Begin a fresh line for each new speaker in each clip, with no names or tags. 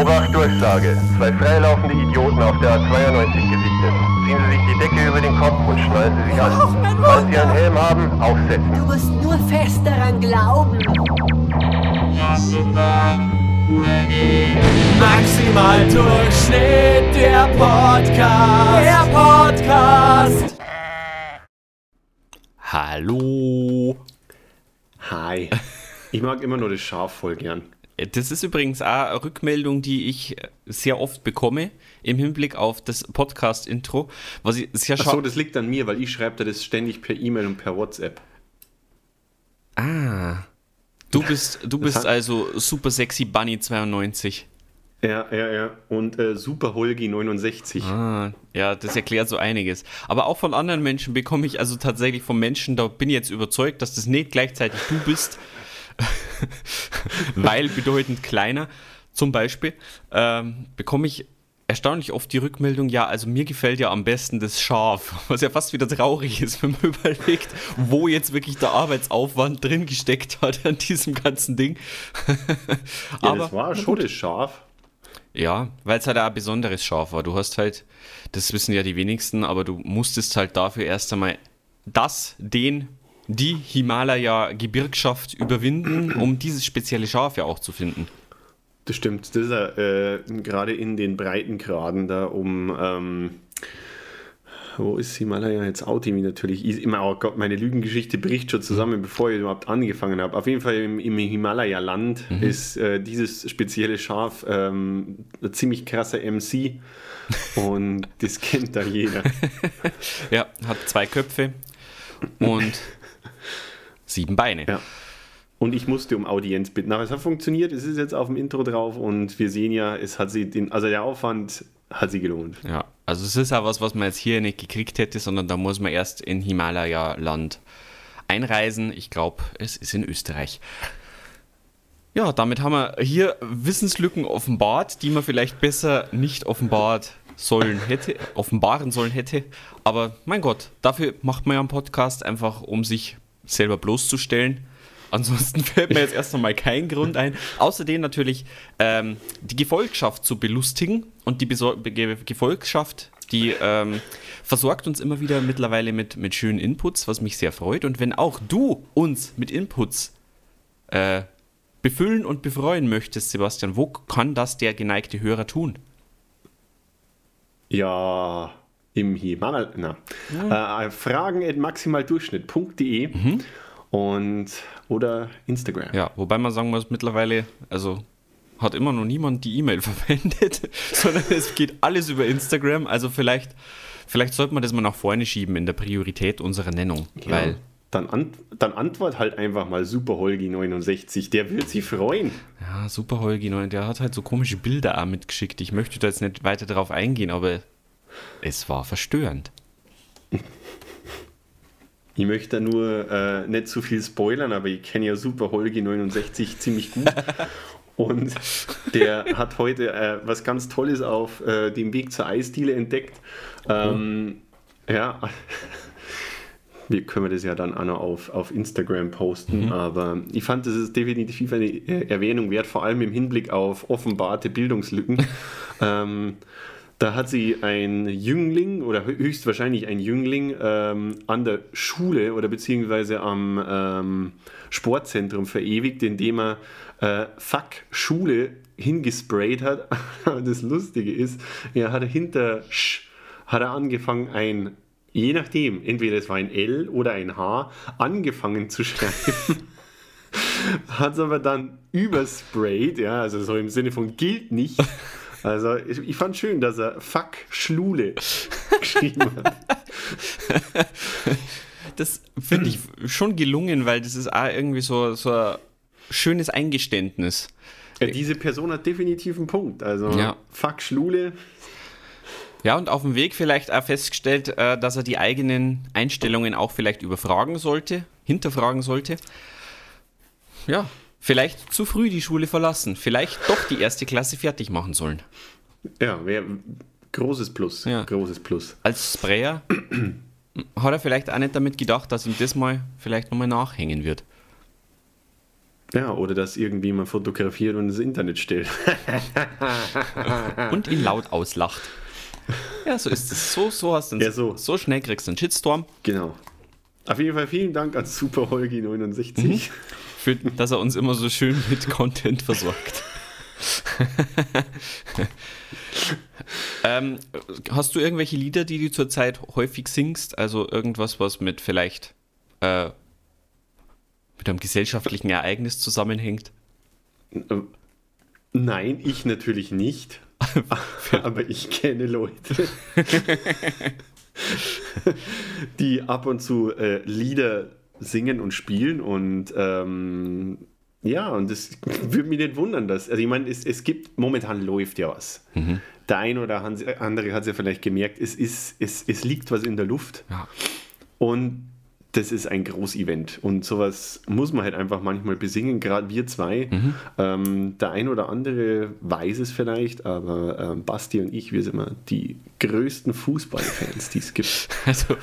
Obacht, Durchsage. Zwei freilaufende Idioten auf der A92 gesichtet. Ziehen Sie sich die Decke über den Kopf und schnallen Sie sich an. Falls Sie einen Helm haben, aufsetzen.
Du musst nur fest daran glauben.
Maximal Durchschnitt, der Podcast. Der Podcast.
Hallo.
Hi. Ich mag immer nur das Schaf voll gern.
Das ist übrigens auch eine Rückmeldung, die ich sehr oft bekomme im Hinblick auf das Podcast-Intro. Was ich sehr
Ach so, das liegt an mir, weil ich schreibe das ständig per E-Mail und per WhatsApp.
Ah. Du bist, du bist also super sexy Bunny 92.
Ja, ja, ja. Und äh, Super Holgi 69.
Ah, ja, das erklärt so einiges. Aber auch von anderen Menschen bekomme ich also tatsächlich von Menschen, da bin ich jetzt überzeugt, dass das nicht gleichzeitig du bist, weil bedeutend kleiner, zum Beispiel, ähm, bekomme ich erstaunlich oft die Rückmeldung, ja, also mir gefällt ja am besten das Schaf, was ja fast wieder traurig ist, wenn man überlegt, wo jetzt wirklich der Arbeitsaufwand drin gesteckt hat an diesem ganzen Ding.
ja, das war schon das Schaf.
Ja, weil es halt ein besonderes Schaf war. Du hast halt, das wissen ja die wenigsten, aber du musstest halt dafür erst einmal das, den, die Himalaya-Gebirgschaft überwinden, um dieses spezielle Schaf ja auch zu finden.
Das stimmt. Das ist ja, äh, gerade in den Breitengraden da um. Ähm, wo ist Himalaya jetzt outing mich natürlich? Ich, immer, oh Gott, meine Lügengeschichte bricht schon zusammen, bevor ich überhaupt angefangen habe. Auf jeden Fall im, im Himalaya-Land ist äh, dieses spezielle Schaf ähm, ein ziemlich krasser MC und das kennt da jeder.
Ja, hat zwei Köpfe und sieben Beine.
Ja. Und ich musste um Audienz bitten. Aber es hat funktioniert, es ist jetzt auf dem Intro drauf und wir sehen ja, es hat sie den, also der Aufwand hat sie gelohnt.
Ja, also es ist auch was, was man jetzt hier nicht gekriegt hätte, sondern da muss man erst in Himalaya-Land einreisen. Ich glaube, es ist in Österreich. Ja, damit haben wir hier Wissenslücken offenbart, die man vielleicht besser nicht offenbart sollen hätte, offenbaren sollen hätte. Aber mein Gott, dafür macht man ja einen Podcast einfach, um sich selber bloßzustellen. Ansonsten fällt mir jetzt erst einmal kein Grund ein. Außerdem natürlich ähm, die Gefolgschaft zu belustigen. Und die Besor Ge Gefolgschaft, die ähm, versorgt uns immer wieder mittlerweile mit, mit schönen Inputs, was mich sehr freut. Und wenn auch du uns mit Inputs äh, befüllen und befreuen möchtest, Sebastian, wo kann das der geneigte Hörer tun?
Ja, im Himalaya. Na. Äh, fragen at maximaldurchschnitt.de und oder Instagram.
Ja, wobei man sagen muss, mittlerweile, also hat immer noch niemand die E-Mail verwendet, sondern es geht alles über Instagram. Also vielleicht, vielleicht sollte man das mal nach vorne schieben in der Priorität unserer Nennung,
Ja.
weil
Dann, an, dann antwort halt einfach mal Super Holgi 69, der wird sich freuen.
ja, super Holgi, ne, der hat halt so komische Bilder auch mitgeschickt. Ich möchte da jetzt nicht weiter darauf eingehen, aber es war verstörend.
Ich möchte nur äh, nicht zu viel spoilern, aber ich kenne ja Super Holgi 69 ziemlich gut. Und der hat heute äh, was ganz Tolles auf äh, dem Weg zur Eisdiele entdeckt. Ähm, Ja, wir können das ja dann auch noch auf, auf Instagram posten, aber ich fand, das ist definitiv eine äh, Erwähnung wert, vor allem im Hinblick auf offenbarte Bildungslücken. ähm, da hat sie ein Jüngling oder hö- höchstwahrscheinlich ein Jüngling ähm, an der Schule oder beziehungsweise am ähm, Sportzentrum verewigt, indem er äh, Fuck Schule hingesprayt hat. Das Lustige ist, er hat hinter Sch hat er angefangen, ein, je nachdem, entweder es war ein L oder ein H, angefangen zu schreiben. hat es aber dann übersprayt, ja, also so im Sinne von gilt nicht. Also ich, ich fand schön, dass er Fuck Schlule geschrieben hat.
Das finde ich schon gelungen, weil das ist auch irgendwie so, so ein schönes Eingeständnis.
Ja, diese Person hat definitiv einen Punkt. Also
Ja.
Fuck Schlule.
Ja, und auf dem Weg vielleicht auch festgestellt, äh, dass er die eigenen Einstellungen auch vielleicht überfragen sollte, hinterfragen sollte. Ja, vielleicht zu früh die Schule verlassen, vielleicht doch die erste Klasse fertig machen sollen.
Ja, wär, großes Plus.
Ja.
Großes Plus.
Als Sprayer hat er vielleicht auch nicht damit gedacht, dass ihm das mal vielleicht nochmal nachhängen wird.
Ja, oder dass irgendwie man fotografiert und ins Internet stellt.
und ihn laut auslacht. Ja, so ist es. So, so hast du
Ja, so.
so schnell kriegst du einen Shitstorm,
Genau. Auf jeden Fall vielen Dank an Super Holgi 69.
für, dass er uns immer so schön mit Content versorgt. ähm, hast du irgendwelche Lieder, die du zurzeit häufig singst? Also irgendwas, was mit vielleicht äh, mit einem gesellschaftlichen Ereignis zusammenhängt?
Nein, ich natürlich nicht. Aber ich kenne Leute, die ab und zu äh, Lieder singen und spielen und ähm, ja, und das würde mich nicht wundern, dass, also ich meine, es, es gibt, momentan läuft ja was. Der eine oder andere hat es ja vielleicht gemerkt, es, ist, es, es liegt was in der Luft.
Ja.
Und das ist ein Großevent und sowas muss man halt einfach manchmal besingen, gerade wir zwei. Ähm, der ein oder andere weiß es vielleicht, aber ähm, Basti und ich, wir sind immer die größten Fußballfans, die es gibt.
Also,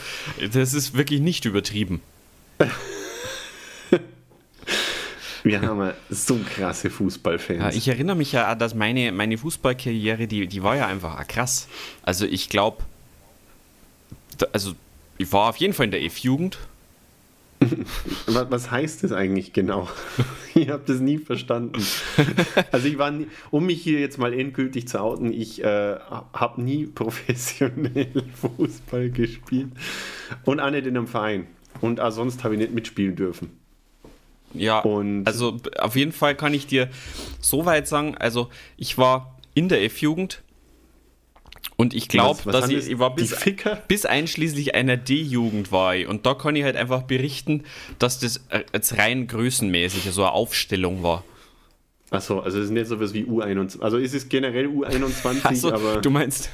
das ist wirklich nicht übertrieben.
Wir haben so krasse Fußballfans.
Ja, ich erinnere mich ja, dass meine, meine Fußballkarriere, die, die war ja einfach krass. Also ich glaube, also ich war auf jeden Fall in der F-Jugend.
was, was heißt das eigentlich genau? ich habe das nie verstanden. Also ich war, nie, um mich hier jetzt mal endgültig zu outen, ich äh, habe nie professionell Fußball gespielt und auch nicht in einem Verein. Und auch sonst habe ich nicht mitspielen dürfen.
Ja,
Und-
also auf jeden Fall kann ich dir so weit sagen, also ich war in der F-Jugend und ich glaube, dass ich, ich war bis, bis einschließlich einer D-Jugend war ich. Und da kann ich halt einfach berichten, dass das äh, jetzt rein größenmäßig so eine Aufstellung war.
Achso, also es ist nicht sowas wie U21. Also es ist generell U21,
Also,
aber.
du meinst,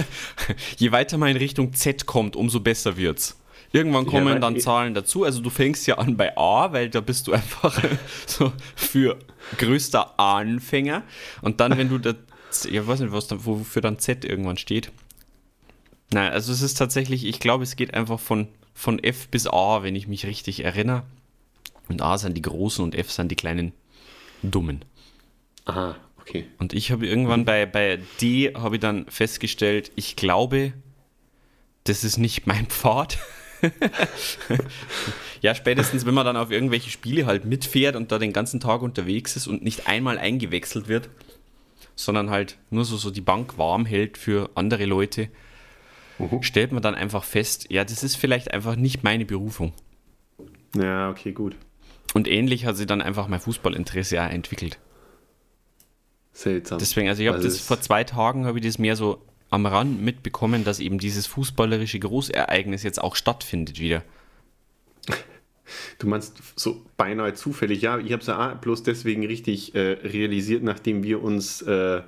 je weiter man in Richtung Z kommt, umso besser wird's. Irgendwann kommen dann Zahlen dazu. Also du fängst ja an bei A, weil da bist du einfach so für größter Anfänger. Und dann, wenn du da, ich weiß nicht, was dann, wofür dann Z irgendwann steht. Nein, also es ist tatsächlich, ich glaube, es geht einfach von, von F bis A, wenn ich mich richtig erinnere. Und A sind die Großen und F sind die kleinen Dummen.
Aha, okay.
Und ich habe irgendwann bei, bei D habe ich dann festgestellt, ich glaube, das ist nicht mein Pfad. ja, spätestens, wenn man dann auf irgendwelche Spiele halt mitfährt und da den ganzen Tag unterwegs ist und nicht einmal eingewechselt wird, sondern halt nur so, so die Bank warm hält für andere Leute, stellt man dann einfach fest, ja, das ist vielleicht einfach nicht meine Berufung.
Ja, okay, gut.
Und ähnlich hat sich dann einfach mein Fußballinteresse auch entwickelt.
Seltsam.
Deswegen, also ich habe das vor zwei Tagen habe ich das mehr so am Rand mitbekommen, dass eben dieses fußballerische Großereignis jetzt auch stattfindet wieder.
Du meinst so beinahe zufällig, ja, ich habe es ja auch bloß deswegen richtig äh, realisiert, nachdem wir uns äh,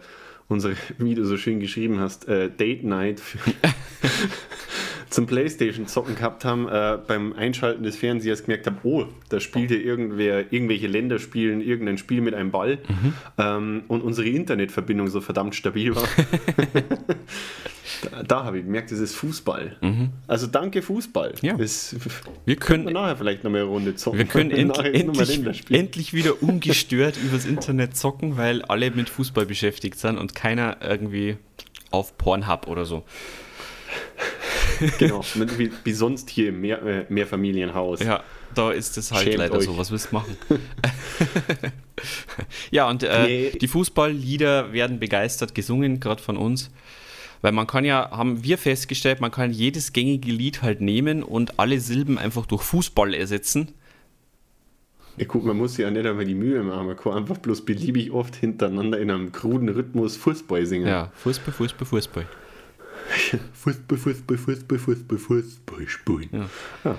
unsere, wie du so schön geschrieben hast, äh, Date Night für, zum Playstation zocken gehabt haben, äh, beim Einschalten des Fernsehers gemerkt habe, oh, da spielte irgendwer, irgendwelche Länder spielen irgendein Spiel mit einem Ball ähm, und unsere Internetverbindung so verdammt stabil war. da da habe ich gemerkt, es ist Fußball. Also danke Fußball.
Ja.
Das,
Wir können,
wir nachher vielleicht noch mal eine Runde zocken.
wir können end, endlich, endlich wieder ungestört übers Internet zocken, weil alle mit Fußball beschäftigt sind und keiner irgendwie auf Pornhub oder so.
Genau, wie, wie sonst hier im Mehr, äh, Mehrfamilienhaus.
Ja, da ist es halt
Schämt
leider
euch.
so. Was willst du machen? ja, und äh,
Nee.
die Fußballlieder werden begeistert gesungen, gerade von uns. Weil man kann ja, haben wir festgestellt, man kann jedes gängige Lied halt nehmen und alle Silben einfach durch Fußball ersetzen.
Ja, gut, man muss ja nicht einmal die Mühe machen, man kann einfach bloß beliebig oft hintereinander in einem kruden Rhythmus Fußball singen.
Ja, Fußball, Fußball, Fußball.
Fußball, Fußball, Fußball, Fußball, Fußball spielen.
Ja.
Ja.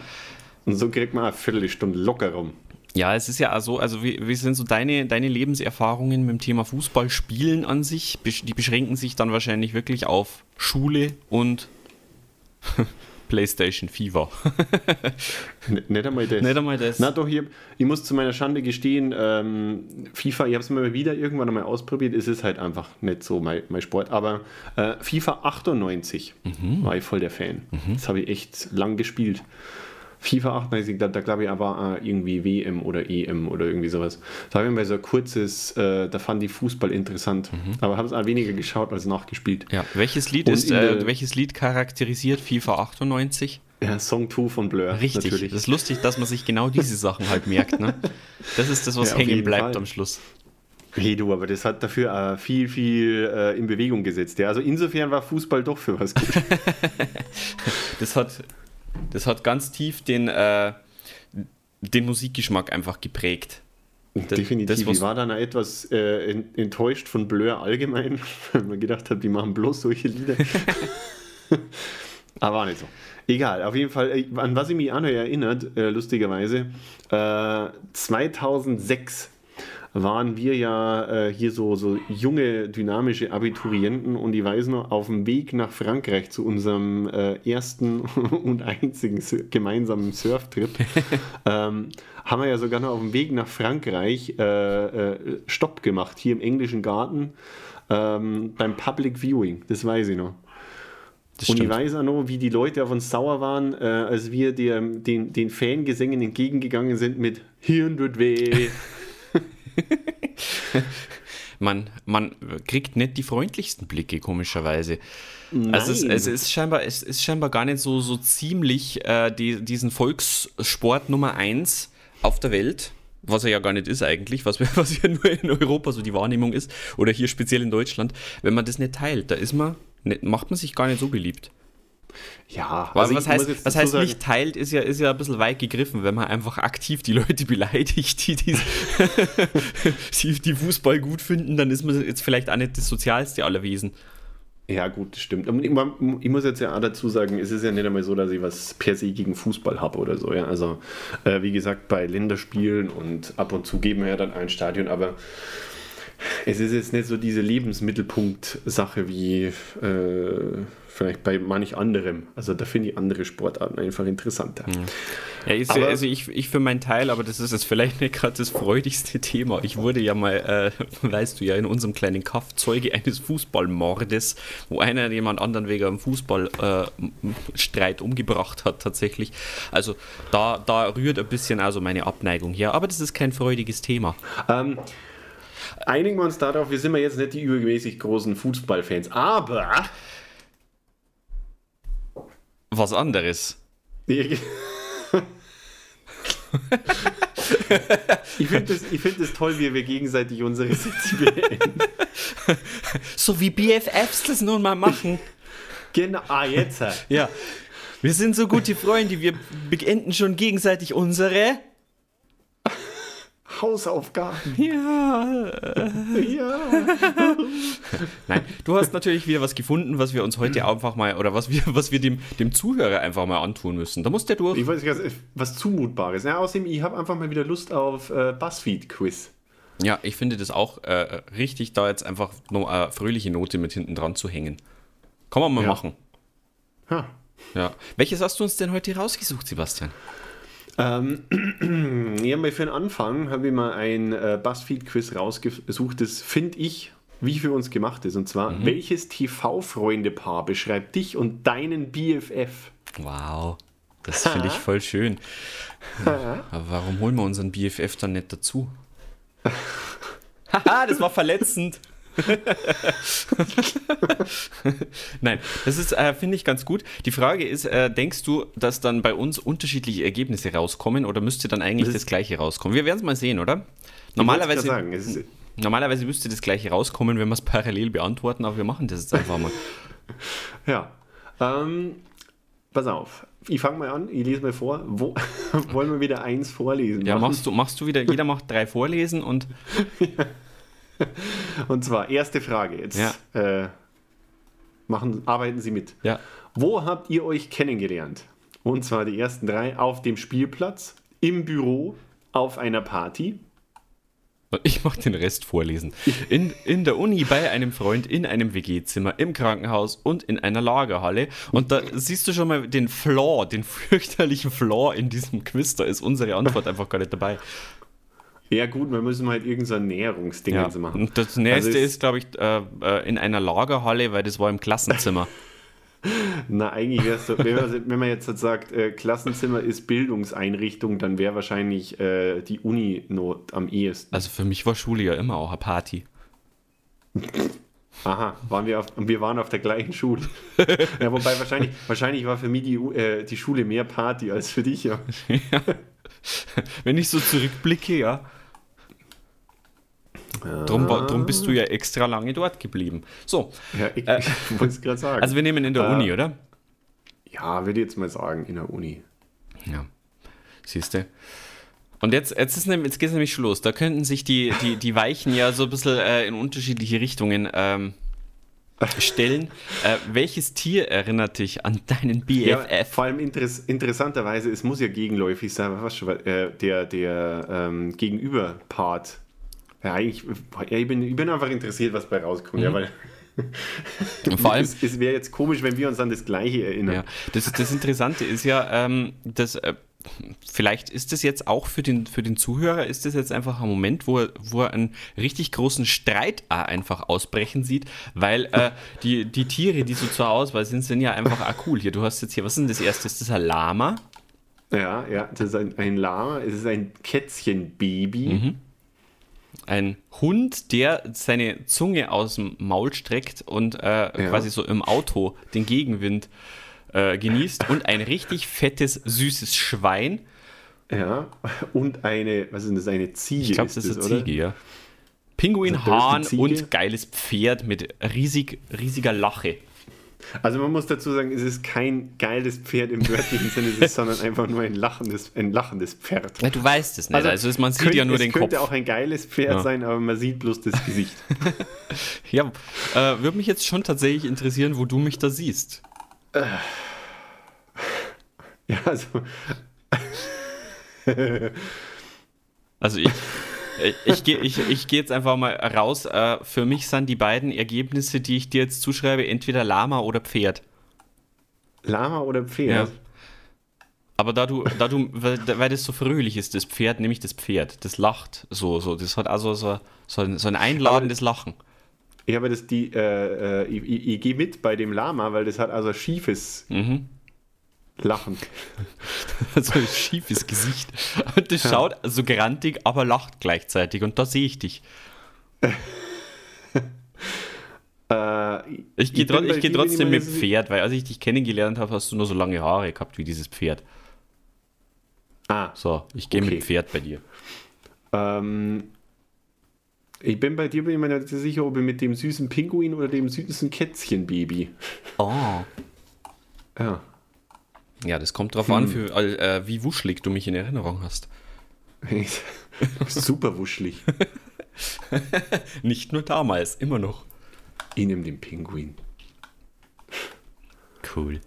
Und so kriegt man eine Viertelstunde locker rum.
Ja, es ist ja auch so, also wie, wie sind so deine, deine Lebenserfahrungen mit dem Thema Fußball spielen an sich? Die beschränken sich dann wahrscheinlich wirklich auf Schule und PlayStation Fever.
Nicht einmal das.
Nicht einmal das.
Na doch, ich, hab- ich muss zu meiner Schande gestehen, ähm, FIFA, ich habe es mal wieder irgendwann einmal ausprobiert, es ist halt einfach nicht so mein, mein Sport, aber äh, FIFA 98
Mhm.
war ich voll der Fan. Das habe ich echt lang gespielt. FIFA 98, da, da glaube ich aber äh, irgendwie WM oder EM oder irgendwie sowas. Da habe ich mal so ein kurzes, äh, da fand ich Fußball interessant, mhm. aber habe es auch weniger geschaut als nachgespielt.
Ja, welches Lied ist, äh, welches Lied charakterisiert FIFA 98?
Ja, Song 2 von Blur.
Richtig, natürlich. das ist lustig, dass man sich genau diese Sachen halt merkt. Ne? Das ist das, was ja, hängen bleibt Fall. am Schluss.
Hey du, aber das hat dafür äh, viel, viel äh, in Bewegung gesetzt. Ja? Also insofern war Fußball doch für was gut.
das, hat, das hat ganz tief den, äh, den Musikgeschmack einfach geprägt.
Definitiv. Das, ich war dann etwas äh, enttäuscht von Blur allgemein, weil man gedacht hat, die machen bloß solche Lieder. Aber war nicht so. Egal, auf jeden Fall, äh, an was ich mich an erinnert, äh, lustigerweise, 2006 waren wir ja äh, hier so, so junge, dynamische Abiturienten und ich weiß noch, auf dem Weg nach Frankreich zu unserem äh, ersten und einzigen gemeinsamen Surftrip ähm, haben wir ja sogar noch auf dem Weg nach Frankreich äh, äh Stopp gemacht, hier im englischen Garten ähm, beim Public Viewing, das weiß ich noch. und ich weiß auch noch, wie die Leute auf uns sauer waren, äh, als wir der, den, den Fangesängen entgegengegangen sind mit Hirn tut weh.
man, man kriegt nicht die freundlichsten Blicke, komischerweise. Nein. Also es, es, ist scheinbar, es ist scheinbar gar nicht so, so ziemlich äh, die, diesen Volkssport Nummer 1 auf der Welt, was er ja gar nicht ist eigentlich, was, was ja nur in Europa so die Wahrnehmung ist, oder hier speziell in Deutschland, wenn man das nicht teilt, da ist man, nicht, macht man sich gar nicht so beliebt.
Ja,
also was heißt, was heißt nicht teilt, ist ja, ist ja ein bisschen weit gegriffen, wenn man einfach aktiv die Leute beleidigt, die, die, die Fußball gut finden, dann ist man jetzt vielleicht auch nicht das sozialste aller Wesen.
Ja, gut, das stimmt. Ich, ich muss jetzt ja auch dazu sagen, es ist ja nicht einmal so, dass ich was per se gegen Fußball habe oder so. Ja? Also, äh, wie gesagt, bei Länderspielen und ab und zu geben wir ja dann ein Stadion, aber es ist jetzt nicht so diese Lebensmittelpunkt-Sache wie äh, vielleicht bei manch anderem. Also da finde ich andere Sportarten einfach interessanter.
Ja, ich, aber, also ich, ich für meinen Teil, aber das ist jetzt vielleicht nicht gerade das freudigste Thema. Ich wurde ja mal, äh, weißt du ja, in unserem kleinen Kaff Zeuge eines Fußballmordes, wo einer jemand anderen wegen einem Fußballstreit äh, umgebracht hat tatsächlich. Also da, da rührt ein bisschen also meine Abneigung her, aber das ist kein freudiges Thema.
Ähm, einigen wir uns darauf, wir sind ja jetzt nicht die übermäßig großen Fußballfans, aber
was anderes.
ich finde es find toll, wie wir gegenseitig unsere Sätze beenden.
So wie BFFs das nun mal machen.
Genau, ah, jetzt.
Ja. Wir sind so gute Freunde, wir beenden schon gegenseitig unsere
Hausaufgaben.
Ja. ja. Nein, du hast natürlich wieder was gefunden, was wir uns heute einfach mal, oder was wir, was wir dem, dem Zuhörer einfach mal antun müssen. Da muss der durch.
Ich weiß nicht, was Zumutbares. Ja, außerdem, ich habe einfach mal wieder Lust auf äh, Buzzfeed-Quiz.
Ja, ich finde das auch äh, richtig, da jetzt einfach noch eine fröhliche Note mit hinten dran zu hängen. Kann man mal ja. machen.
Ha.
Ja. Welches hast du uns denn heute rausgesucht, Sebastian?
Ähm, ja, für den Anfang habe ich mal ein äh, Buzzfeed-Quiz rausgesucht, das finde ich, wie für uns gemacht ist. Und zwar, mhm. welches TV-Freunde-Paar beschreibt dich und deinen BFF?
Wow, das finde ich voll schön. Aber warum holen wir unseren BFF dann nicht dazu? Haha, das war verletzend. Nein, das ist, äh, finde ich, ganz gut. Die Frage ist, äh, denkst du, dass dann bei uns unterschiedliche Ergebnisse rauskommen oder müsste dann eigentlich das, das gleiche rauskommen? Wir werden es mal sehen, oder? Normalerweise, sagen, normalerweise müsste das gleiche rauskommen, wenn wir es parallel beantworten, aber wir machen das jetzt einfach mal.
ja. Ähm, pass auf. Ich fange mal an, ich lese mal vor. Wo, wollen wir wieder eins vorlesen?
Ja, machst du, machst du wieder, jeder macht drei Vorlesen und.
ja. Und zwar, erste Frage jetzt. Ja. Äh, machen, arbeiten Sie mit.
Ja.
Wo habt ihr euch kennengelernt? Und zwar die ersten drei auf dem Spielplatz, im Büro, auf einer Party.
Ich mache den Rest vorlesen. In, in der Uni, bei einem Freund, in einem WG-Zimmer, im Krankenhaus und in einer Lagerhalle. Und da siehst du schon mal den Flaw, den fürchterlichen Flaw in diesem Quiz. Da ist unsere Antwort einfach gar nicht dabei.
Ja, gut, wir müssen halt irgendein so Näherungsding ja.
machen. Und das nächste also ist, glaube ich, äh, äh, in einer Lagerhalle, weil das war im Klassenzimmer.
Na, eigentlich wäre es so, wenn man, jetzt sagt, äh, Klassenzimmer ist Bildungseinrichtung, dann wäre wahrscheinlich äh, die Uni not am ehesten.
Also für mich war Schule ja immer auch eine Party.
Aha, waren wir, auf, wir waren auf der gleichen Schule. ja, wobei wahrscheinlich, wahrscheinlich war für mich die, äh, die Schule mehr Party als für dich, ja.
ja. Wenn ich so zurückblicke, ja. Drum, drum bist du ja extra lange dort geblieben. So.
Ja, ich, äh, wollte es gerade sagen.
Also wir nehmen in der äh, Uni, oder?
Ja, würde ich jetzt mal sagen, in der Uni.
Ja. Siehst du? Und jetzt, jetzt, ist, jetzt geht es nämlich schon los. Da könnten sich die, die, die Weichen ja so ein bisschen äh, in unterschiedliche Richtungen ähm, stellen. Äh, welches Tier erinnert dich an deinen BFF?
Ja, vor allem interess interessanterweise, es muss ja gegenläufig sein, was schon, äh, der, der ähm, Gegenüberpart ja, ja, ich, bin, ich bin einfach interessiert, was bei rauskommt, mhm. ja, weil.
Vor allem,
es, es wäre jetzt komisch, wenn wir uns an das Gleiche erinnern.
Ja, das, das Interessante ist ja, ähm, dass äh, vielleicht ist das jetzt auch für den, für den Zuhörer, ist das jetzt einfach ein Moment, wo er, wo er einen richtig großen Streit einfach ausbrechen sieht, weil äh, die, die Tiere, die so zur Auswahl sind, sind ja einfach auch cool. Hier, du hast jetzt hier, was ist denn das erste? Ist das ein Lama?
Ja, ja, das ist ein, ein Lama, es ist ein Kätzchenbaby. Mhm
ein Hund, der seine Zunge aus dem Maul streckt und äh, ja. quasi so im Auto den Gegenwind äh, genießt und ein richtig fettes, süßes Schwein.
Ja, und eine, was ist das, eine Ziege?
Ich glaube, das ist eine Ziege, ja. Pinguin, Hahn und geiles Pferd mit riesig, riesiger Lache.
Also man muss dazu sagen, es ist kein geiles Pferd im wörtlichen Sinne, es ist, sondern einfach nur ein lachendes, ein lachendes Pferd.
Ja, du weißt es nicht. Also, also man sieht könnte, ja nur den Kopf. Es
könnte auch ein geiles Pferd ja. sein, aber man sieht bloß das Gesicht.
ja, äh, würde mich jetzt schon tatsächlich interessieren, wo du mich da siehst. Äh.
Ja, also.
also ich, ich gehe ich, ich geh jetzt einfach mal raus. Äh, für mich sind die beiden Ergebnisse, die ich dir jetzt zuschreibe, entweder Lama oder Pferd.
Lama oder Pferd? Ja.
Aber da du, da du, weil, weil das so fröhlich ist, das Pferd, nämlich das Pferd, das lacht so, so, das hat also so, so, ein, so ein einladendes Lachen.
Ja, aber das die, äh, äh ich, ich, ich gehe mit bei dem Lama, weil das hat also schiefes. Mhm. Lachen.
so ein schiefes Gesicht. Und das ja. schaut so grantig, aber lacht gleichzeitig. Und da sehe ich dich. äh, ich gehe tro geh trotzdem mit Pferd, weil als ich dich kennengelernt habe, hast du nur so lange Haare gehabt wie dieses Pferd. Ah. So, ich gehe okay. mit Pferd bei dir.
Ähm, ich bin bei dir bin ich mir nicht sicher, ob ich mit dem süßen Pinguin oder dem süßen Kätzchenbaby.
Oh.
Ja.
Ja, das kommt drauf hm. an, für, äh, wie wuschelig du mich in Erinnerung hast.
Super wuschelig.
Nicht nur damals, immer noch.
Ich nehme den Pinguin.
Cool.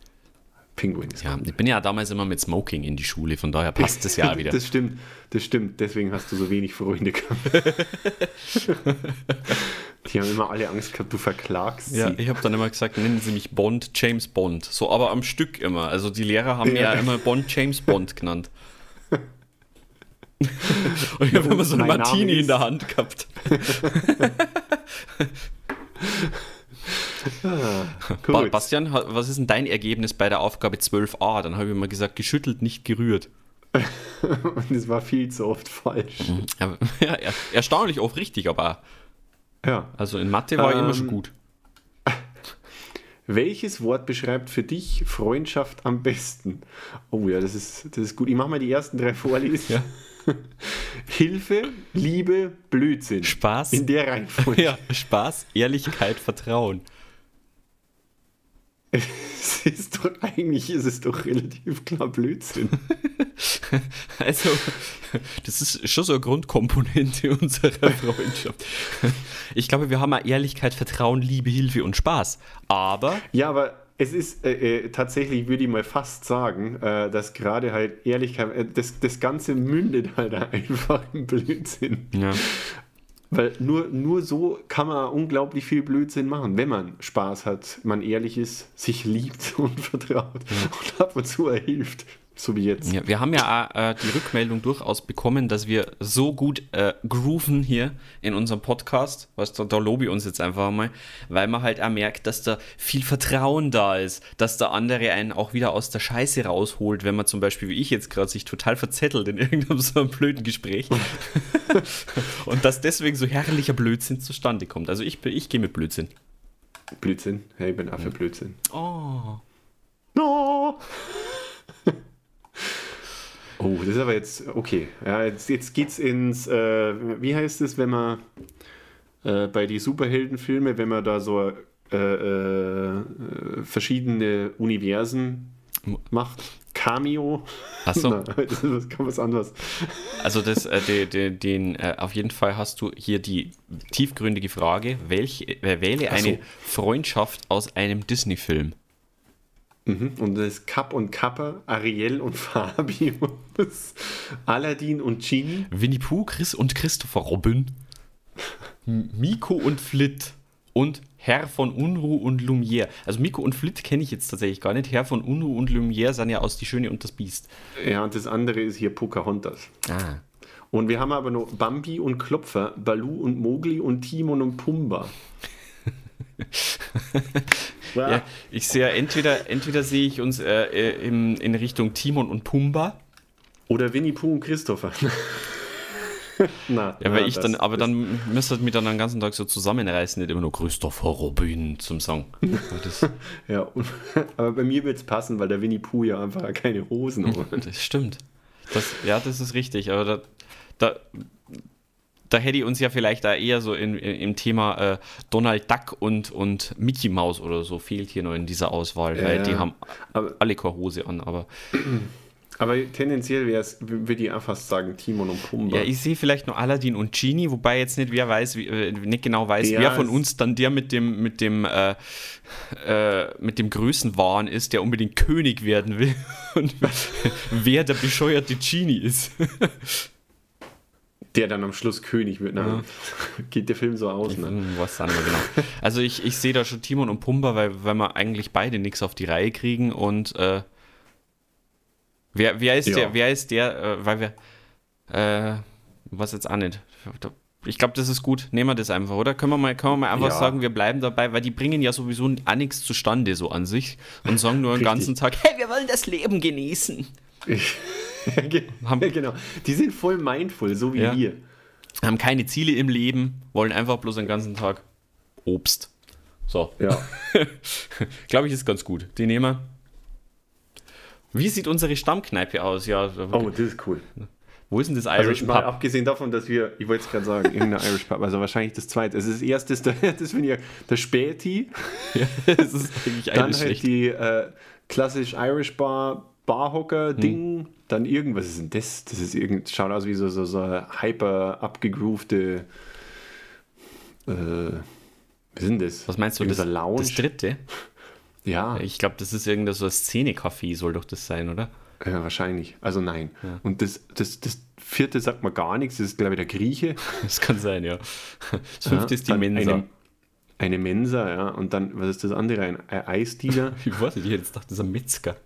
Pinguin ist
Ja, ich bin ja damals immer mit Smoking in die Schule, von daher passt das ja wieder.
das stimmt, das stimmt. Deswegen hast du so wenig Freunde gehabt. Die haben immer alle Angst gehabt, du verklagst
sie. Ja, ich habe dann immer gesagt, nennen sie mich Bond, James Bond. So, aber am Stück immer. Also die Lehrer haben ja. ja immer Bond, James Bond genannt. Und ich habe immer so eine Martini in der Hand gehabt. ah, Bastian, was ist denn dein Ergebnis bei der Aufgabe 12a? Dann habe ich immer gesagt, geschüttelt, nicht gerührt.
Und es war viel zu oft falsch.
Mhm. Ja, erstaunlich oft richtig, aber ja. Also in Mathe war ähm, ich immer schon ähm, gut.
Welches Wort beschreibt für dich Freundschaft am besten? Oh ja, das ist, das ist gut. Ich mache mal die ersten drei Vorlesen. Ja. Hilfe, Liebe, Blödsinn.
Spaß.
In der Reihenfolge.
Ja, Spaß, Ehrlichkeit, Vertrauen.
Es ist doch, eigentlich ist es doch relativ klar Blödsinn.
Also, das ist schon so eine Grundkomponente unserer Freundschaft. Ich glaube, wir haben Ehrlichkeit, Vertrauen, Liebe, Hilfe und Spaß. Aber.
Ja, aber es ist äh, äh, tatsächlich, würde ich mal fast sagen, äh, dass gerade halt Ehrlichkeit, äh, das, das Ganze mündet halt einfach im Blödsinn. Ja. Weil nur, nur so kann man unglaublich viel Blödsinn machen, wenn man Spaß hat, man ehrlich ist, sich liebt und vertraut ja. und ab und zu er hilft. So wie jetzt.
Ja, wir haben ja auch, äh, die Rückmeldung durchaus bekommen, dass wir so gut äh, grooven hier in unserem Podcast. Was da, da lobe ich uns jetzt einfach mal, weil man halt auch merkt, dass da viel Vertrauen da ist, dass der andere einen auch wieder aus der Scheiße rausholt, wenn man zum Beispiel, wie ich jetzt gerade, sich total verzettelt in irgendeinem so einem blöden Gespräch. Und dass deswegen so herrlicher Blödsinn zustande kommt. Also ich, ich gehe mit Blödsinn.
Blödsinn. Ja, ich bin auch für Blödsinn.
Oh.
No. Oh, das ist aber jetzt, okay. Ja, jetzt, jetzt geht's ins, äh, wie heißt es, wenn man äh, bei die Superheldenfilme, wenn man da so äh, äh, verschiedene Universen macht? Cameo.
Achso.
Das ist was, anderes.
Also das, äh, de, de, den, äh, auf jeden Fall hast du hier die tiefgründige Frage, welche, äh, wähle
so.
eine Freundschaft aus einem Disney-Film?
Mhm. Und das ist Kapp und Kappa, Ariel und Fabius, Aladdin und Genie.
Winnie Pooh, Chris und Christopher Robin, Miko und Flit und Herr von Unruh und Lumière. Also Miko und Flit kenne ich jetzt tatsächlich gar nicht. Herr von Unruh und Lumière sind ja aus Die Schöne und das Biest.
Ja, und das andere ist hier Pocahontas.
Ah.
Und wir haben aber noch Bambi und Klopfer, Balu und Mowgli und Timon und Pumba.
Ja, ich sehe entweder, entweder sehe ich uns äh, äh, in, in Richtung Timon und Pumba.
Oder Winnie Pooh und Christopher. Na,
Ja, weil
na,
ich dann, aber dann müsste ich mich dann den ganzen Tag so zusammenreißen, nicht immer nur Christopher Robin zum Song.
Ja, und, aber bei mir wird es passen, weil der Winnie Pooh ja einfach keine Hosen hat.
das stimmt. Das, ja, das ist richtig, aber da, da, da hätte ich uns ja vielleicht da eher so in, in, im Thema äh, Donald Duck und, und Mickey Mouse oder so fehlt hier noch in dieser Auswahl,
Ja,
weil die
ja.
haben
Aber-
alle keine Hose an, aber
Aber tendenziell wäre es, würde ich auch fast sagen, Timon und Pumba.
Ja, ich sehe vielleicht noch Aladdin und Genie, wobei jetzt nicht wer weiß, wie, äh, nicht genau weiß,
Ja,
wer von uns dann der mit dem mit dem äh, äh, mit dem Größenwahn ist, der unbedingt König werden will und wer der bescheuerte Genie ist.
der dann am Schluss König wird. Na, Geht der Film so aus, ne?
Was sagen wir genau. Also ich, ich sehe da schon Timon und Pumba, weil, weil wir eigentlich beide nichts auf die Reihe kriegen und äh, wer, wer ist
Ja.
der, wer ist der, äh, weil wir äh, was jetzt auch nicht. Ich glaube, das ist gut. Nehmen wir das einfach, oder? Können wir mal, können wir mal einfach
Ja.
sagen, wir bleiben dabei, weil die bringen ja sowieso auch nichts zustande so an sich und sagen nur den ganzen Tag, hey, wir wollen das Leben genießen.
Haben, ja, genau. Die sind voll mindful, so wie
Ja.
wir.
Haben keine Ziele im Leben, wollen einfach bloß den ganzen Tag Obst. So.
Ja.
Glaube ich, ist ganz gut. Die nehmen wir. Wie sieht unsere Stammkneipe aus? Ja,
Oh, das ist cool.
wo ist denn das
Also
Irish
mal
Pub?
abgesehen davon, dass wir, ich wollte es gerade sagen, irgendein Irish Pub, also wahrscheinlich das zweite. Also das erste ist der, das finde ich, der Späti,
das ist eigentlich
dann halt
schlecht.
die äh, klassisch Irish Bar, Barhocker-Ding,
Hm.
dann irgendwas ist denn das? Das ist irgend, schaut aus wie so, so, so hyper abgegroovte, äh, was ist denn das?
Was meinst du, das,
Lounge?
das dritte?
ja,
Ich glaube, das ist irgendein so ein Szene-Café, soll doch das sein, oder?
ja, wahrscheinlich. Also nein. Und das, das, das vierte sagt man gar nichts, das ist glaube ich der Grieche.
Das kann sein, ja. Das
Ja,
fünfte ist die Mensa.
Eine, eine Mensa, ja. Und dann, was ist das andere? Ein, ein Eisdealer
Ich weiß nicht, ich hätte jetzt gedacht, das ist ein Metzger.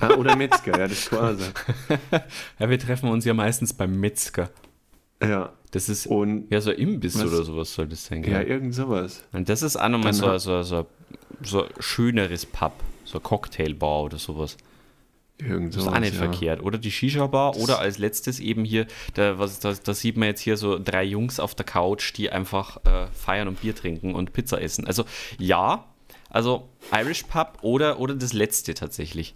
Ah, oder Metzger, ja, das auch sein.
Ja, wir treffen uns ja meistens beim Metzger.
Ja,
Das ist
und
ja so ein Imbiss
Was?
oder sowas soll das sein.
ja,
gell?
irgend sowas.
Und das ist auch nochmal so, so, so, so ein schöneres Pub, so Cocktailbar oder sowas.
Irgend
Das
sowas,
ist auch nicht
ja.
verkehrt. Oder die Shisha-Bar oder als letztes eben hier, da, was, da, da sieht man jetzt hier so drei Jungs auf der Couch, die einfach äh, feiern und Bier trinken und Pizza essen. Also ja, also Irish Pub oder, oder das letzte tatsächlich.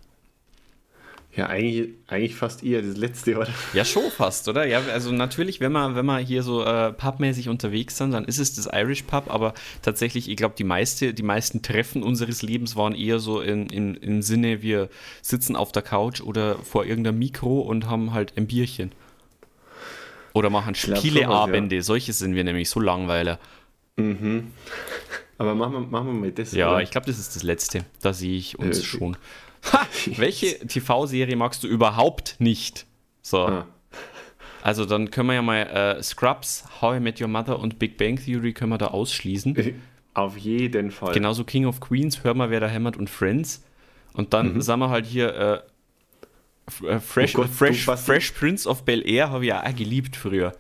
Ja, eigentlich, eigentlich fast eher das letzte, oder?
Ja, schon fast, oder? Ja, also natürlich, wenn wir, wenn wir hier so äh, pubmäßig unterwegs sind, dann ist es das Irish Pub, aber tatsächlich, ich glaube, die, meiste, die meisten Treffen unseres Lebens waren eher so in, in, im Sinne, wir sitzen auf der Couch oder vor irgendeinem Mikro und haben halt ein Bierchen. Oder machen Spieleabende, solche sind wir nämlich, so Langweiler.
Aber machen wir, machen wir mal das.
Ja,
oder?
ich glaube, das ist das Letzte. Da sehe ich uns
Äh,
schon. Ha! Welche TV-Serie magst du überhaupt nicht? So.
Ah.
Also dann können wir ja mal äh, Scrubs, How I Met Your Mother und Big Bang Theory können wir da ausschließen.
Auf jeden Fall.
Genauso King of Queens, Hör mal, wer da hämmert und Friends. Und dann
Mhm.
sagen wir halt hier äh, Äh, Fresh,
Oh Gott,
Fresh. Fresh Prince of Bel Air habe ich ja auch geliebt früher.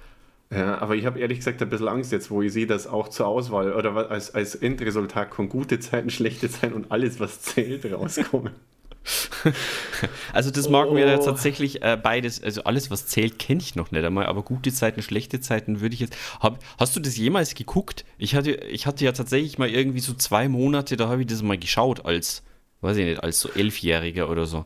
Ja, aber ich habe ehrlich gesagt ein bisschen Angst jetzt, wo ich sehe, dass auch zur Auswahl oder als, als Endresultat kommen gute Zeiten, schlechte Zeiten und alles, was zählt, rauskommen.
Also das mag mir
Oh.
tatsächlich äh, beides, also alles, was zählt, kenne ich noch nicht einmal, aber gute Zeiten, schlechte Zeiten würde ich jetzt. Hab, hast du das jemals geguckt? Ich hatte, ich hatte ja tatsächlich mal irgendwie so zwei Monate, da habe ich das mal geschaut als, weiß ich nicht, als so Elfjähriger oder so.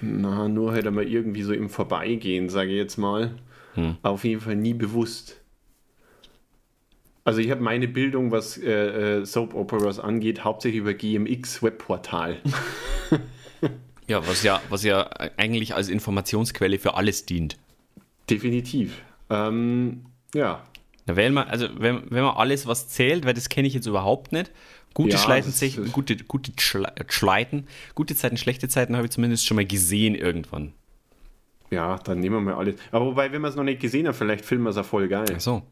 Na, nur halt einmal irgendwie so im Vorbeigehen, sage ich jetzt mal.
Hm.
Auf jeden Fall nie bewusst. Also ich habe meine Bildung, was äh, äh, Soap Operas angeht, hauptsächlich über GMX Webportal.
Ja, was ja, was ja eigentlich als Informationsquelle für alles dient.
Definitiv. Ähm, ja.
Na, wenn man, also wenn, wenn man alles, was zählt, weil das kenne ich jetzt überhaupt nicht. Gute
Ja,
Schleiten, gute, gute Schle Schleiten, gute Zeiten, schlechte Zeiten habe ich zumindest schon mal gesehen irgendwann.
Ja, dann nehmen wir mal alles. Aber wobei, wenn wir es noch nicht gesehen haben, vielleicht filmen wir es ja voll geil.
Ach so.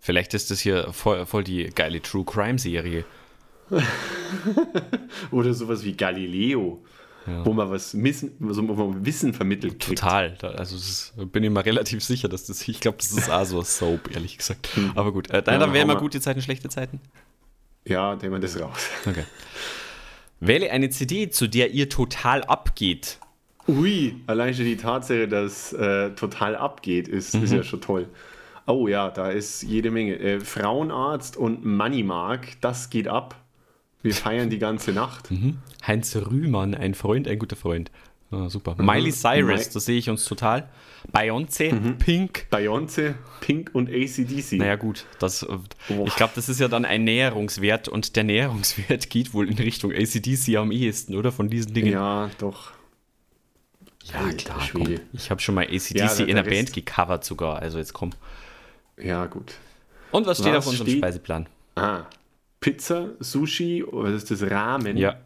Vielleicht ist das hier voll, voll die geile True Crime Serie.
Oder sowas wie Galileo, wo man was missen, so, wo man Wissen vermittelt kriegt.
Total. Also ist, bin ich mir relativ sicher, dass das, ich glaube, das ist auch so ein Soap, ehrlich gesagt. Aber gut, äh, dann,
Ja,
dann wären mal
mal.
gute Zeiten, schlechte Zeiten.
Ja, nehmen wir das raus.
Okay. Wähle eine CD, zu der ihr total abgeht.
Ui, allein schon die Tatsache, dass äh, total abgeht, ist, ist ja schon toll. Oh ja, da ist jede Menge. Äh, Frauenarzt und Moneymark, das geht ab. Wir feiern die ganze Nacht.
Heinz Rühmann, ein Freund, ein guter Freund. Ah, super. Miley Cyrus,
Mi-
da sehe ich uns total. Beyoncé, Pink.
Beyoncé, Pink und ACDC.
Naja gut, das, äh, ich glaube, das ist ja dann ein Näherungswert und der Näherungswert geht wohl in Richtung ACDC am ehesten, oder? Von diesen Dingen.
Ja, doch.
Ja, klar. Komm. Ich habe schon mal ACDC
Ja,
in der Band gecovert sogar, also jetzt komm.
Ja, gut.
Und was steht
Was
auf unserem
steht?
Speiseplan?
Ah, Pizza, Sushi, was ist das? Ramen?
Ja.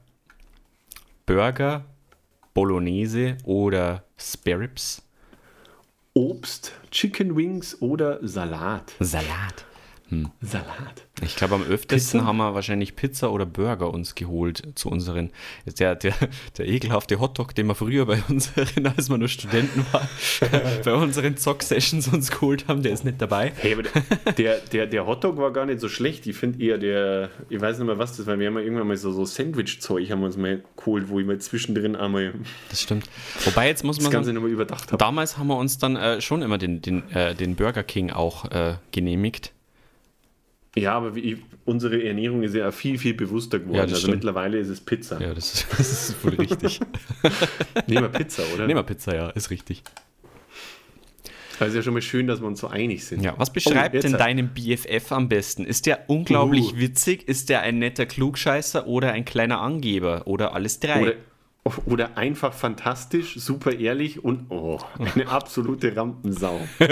Burger, Bolognese oder Sparrows?
Obst, Chicken Wings oder Salat?
Salat.
Salat.
Ich glaube, am öftesten
Pizza?
haben wir wahrscheinlich Pizza oder Burger uns geholt zu unseren. Der, der, der ekelhafte Hotdog, den wir früher bei unseren, als wir nur Studenten waren, bei unseren Zock-Sessions uns geholt haben, der ist nicht dabei.
Hey, aber der, der, der Hotdog war gar nicht so schlecht. Ich finde eher der, ich weiß nicht mehr, was das war. Wir haben ja irgendwann mal so, so Sandwich-Zeug haben wir uns mal geholt, wo ich mal zwischendrin einmal
Das stimmt. Wobei, jetzt muss
das
man
Ganze
sagen,
nochmal überdacht habe.
damals haben wir uns dann äh, schon immer den, den, äh, den Burger King auch äh, genehmigt.
Ja, aber wie, unsere Ernährung ist ja viel, viel bewusster geworden.
Ja,
also
stimmt.
mittlerweile ist es Pizza.
Ja, das ist, das ist wohl richtig.
Nehmen wir Pizza, oder?
Nehmen wir Pizza, ja, ist richtig.
Also ist ja schon mal schön, dass wir uns so einig sind.
Ja, was beschreibt
Oh,
denn deinen BFF am besten? Ist der unglaublich
Uh.
witzig? Ist der ein netter Klugscheißer oder ein kleiner Angeber? Oder alles drei?
Oder, oder einfach fantastisch, super ehrlich und oh, eine absolute Rampensau.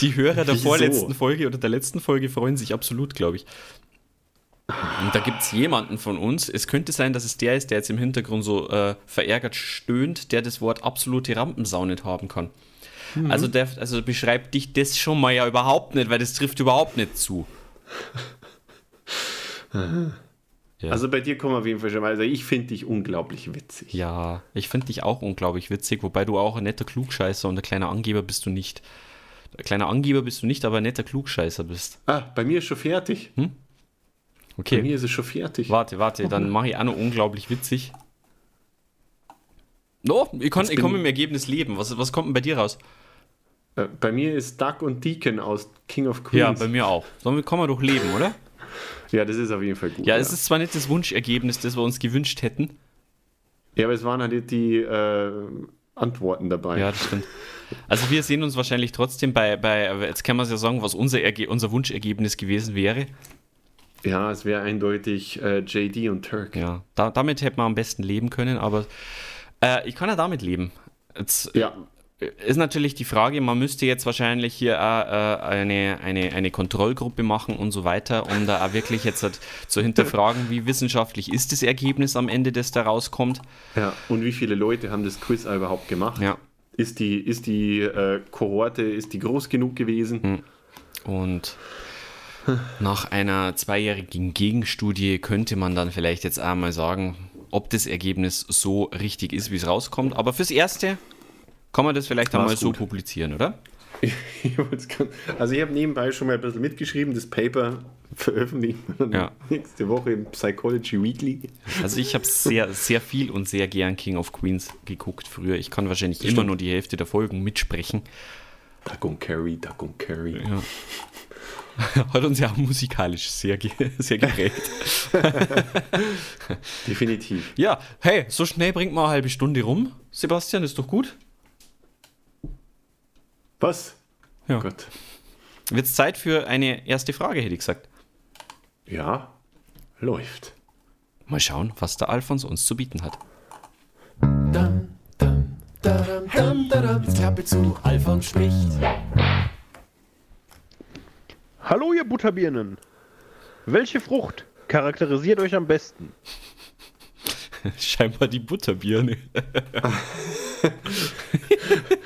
Die Hörer der
Wieso?
vorletzten Folge oder der letzten Folge freuen sich absolut, glaube ich. Und da gibt es jemanden von uns, es könnte sein, dass es der ist, der jetzt im Hintergrund so äh, verärgert stöhnt, der das Wort absolute Rampensau nicht haben kann.
Mhm.
Also, der, also beschreibt dich das schon mal ja überhaupt nicht, weil das trifft überhaupt nicht zu. Ja.
Also bei dir kommen wir auf jeden Fall schon mal. Also ich finde dich unglaublich witzig.
Ja, ich finde dich auch unglaublich witzig, wobei du auch ein netter Klugscheißer und ein kleiner Angeber bist du nicht. Ein kleiner Angeber bist du nicht, aber ein netter Klugscheißer bist.
Ah, bei mir ist schon fertig. Bei
Okay,
mir ist es schon fertig.
warte, warte, dann mache ich auch noch unglaublich witzig. No, ich, kann, ich komme im Ergebnis leben. Was, was kommt denn bei dir raus?
Äh, Bei mir ist Duck und Deacon aus King of Queens.
Ja, bei mir auch. Damit kann man doch leben, oder?
Ja, das ist auf jeden Fall gut.
Ja, es ist zwar nicht das Wunschergebnis, das wir uns gewünscht hätten.
ja aber es waren halt die äh, Antworten dabei.
Ja, das stimmt. Also wir sehen uns wahrscheinlich trotzdem bei, bei jetzt kann man es ja sagen, was unser, Erge unser Wunschergebnis gewesen wäre.
Ja, es wäre eindeutig äh, JD und Turk.
Ja, da, damit hätte man am besten leben können, aber äh, ich kann ja damit leben. Jetzt
Ja.
Ist natürlich die Frage, man müsste jetzt wahrscheinlich hier auch, äh, eine, eine, eine Kontrollgruppe machen und so weiter, um da auch wirklich jetzt halt zu hinterfragen, wie wissenschaftlich ist das Ergebnis am Ende, das da rauskommt.
ja. Und wie viele Leute haben das Quiz überhaupt gemacht?
Ja.
Ist die, ist die äh, Kohorte, ist die groß genug gewesen?
Und nach einer zweijährigen Gegenstudie könnte man dann vielleicht jetzt einmal sagen, ob das Ergebnis so richtig ist, wie es rauskommt. Aber fürs Erste kann man das vielleicht einmal so publizieren, oder?
also ich habe nebenbei schon mal ein bisschen mitgeschrieben, das Paper veröffentlichen ja. nächste Woche im Psychology Weekly.
Also ich habe sehr, sehr viel und sehr gern King of Queens geguckt früher. Ich kann wahrscheinlich Stimmt. immer nur die Hälfte der Folgen mitsprechen.
Duck und Carry, Duck und Carry. Ja.
Hat uns ja auch musikalisch sehr, sehr geprägt.
Definitiv.
Ja, hey, so schnell bringt man eine halbe Stunde rum. Sebastian, ist doch gut.
Was?
Ja. Gut. Wird es Zeit für eine erste Frage, hätte ich gesagt.
Ja, läuft.
Mal schauen, was der Alfons uns zu bieten hat.
Dum, dum, dum, dum, dum, Jetzt Klappe zu, Alfons spricht.
Hallo, ihr Butterbirnen. Welche Frucht charakterisiert euch am besten?
Scheinbar die Butterbirne.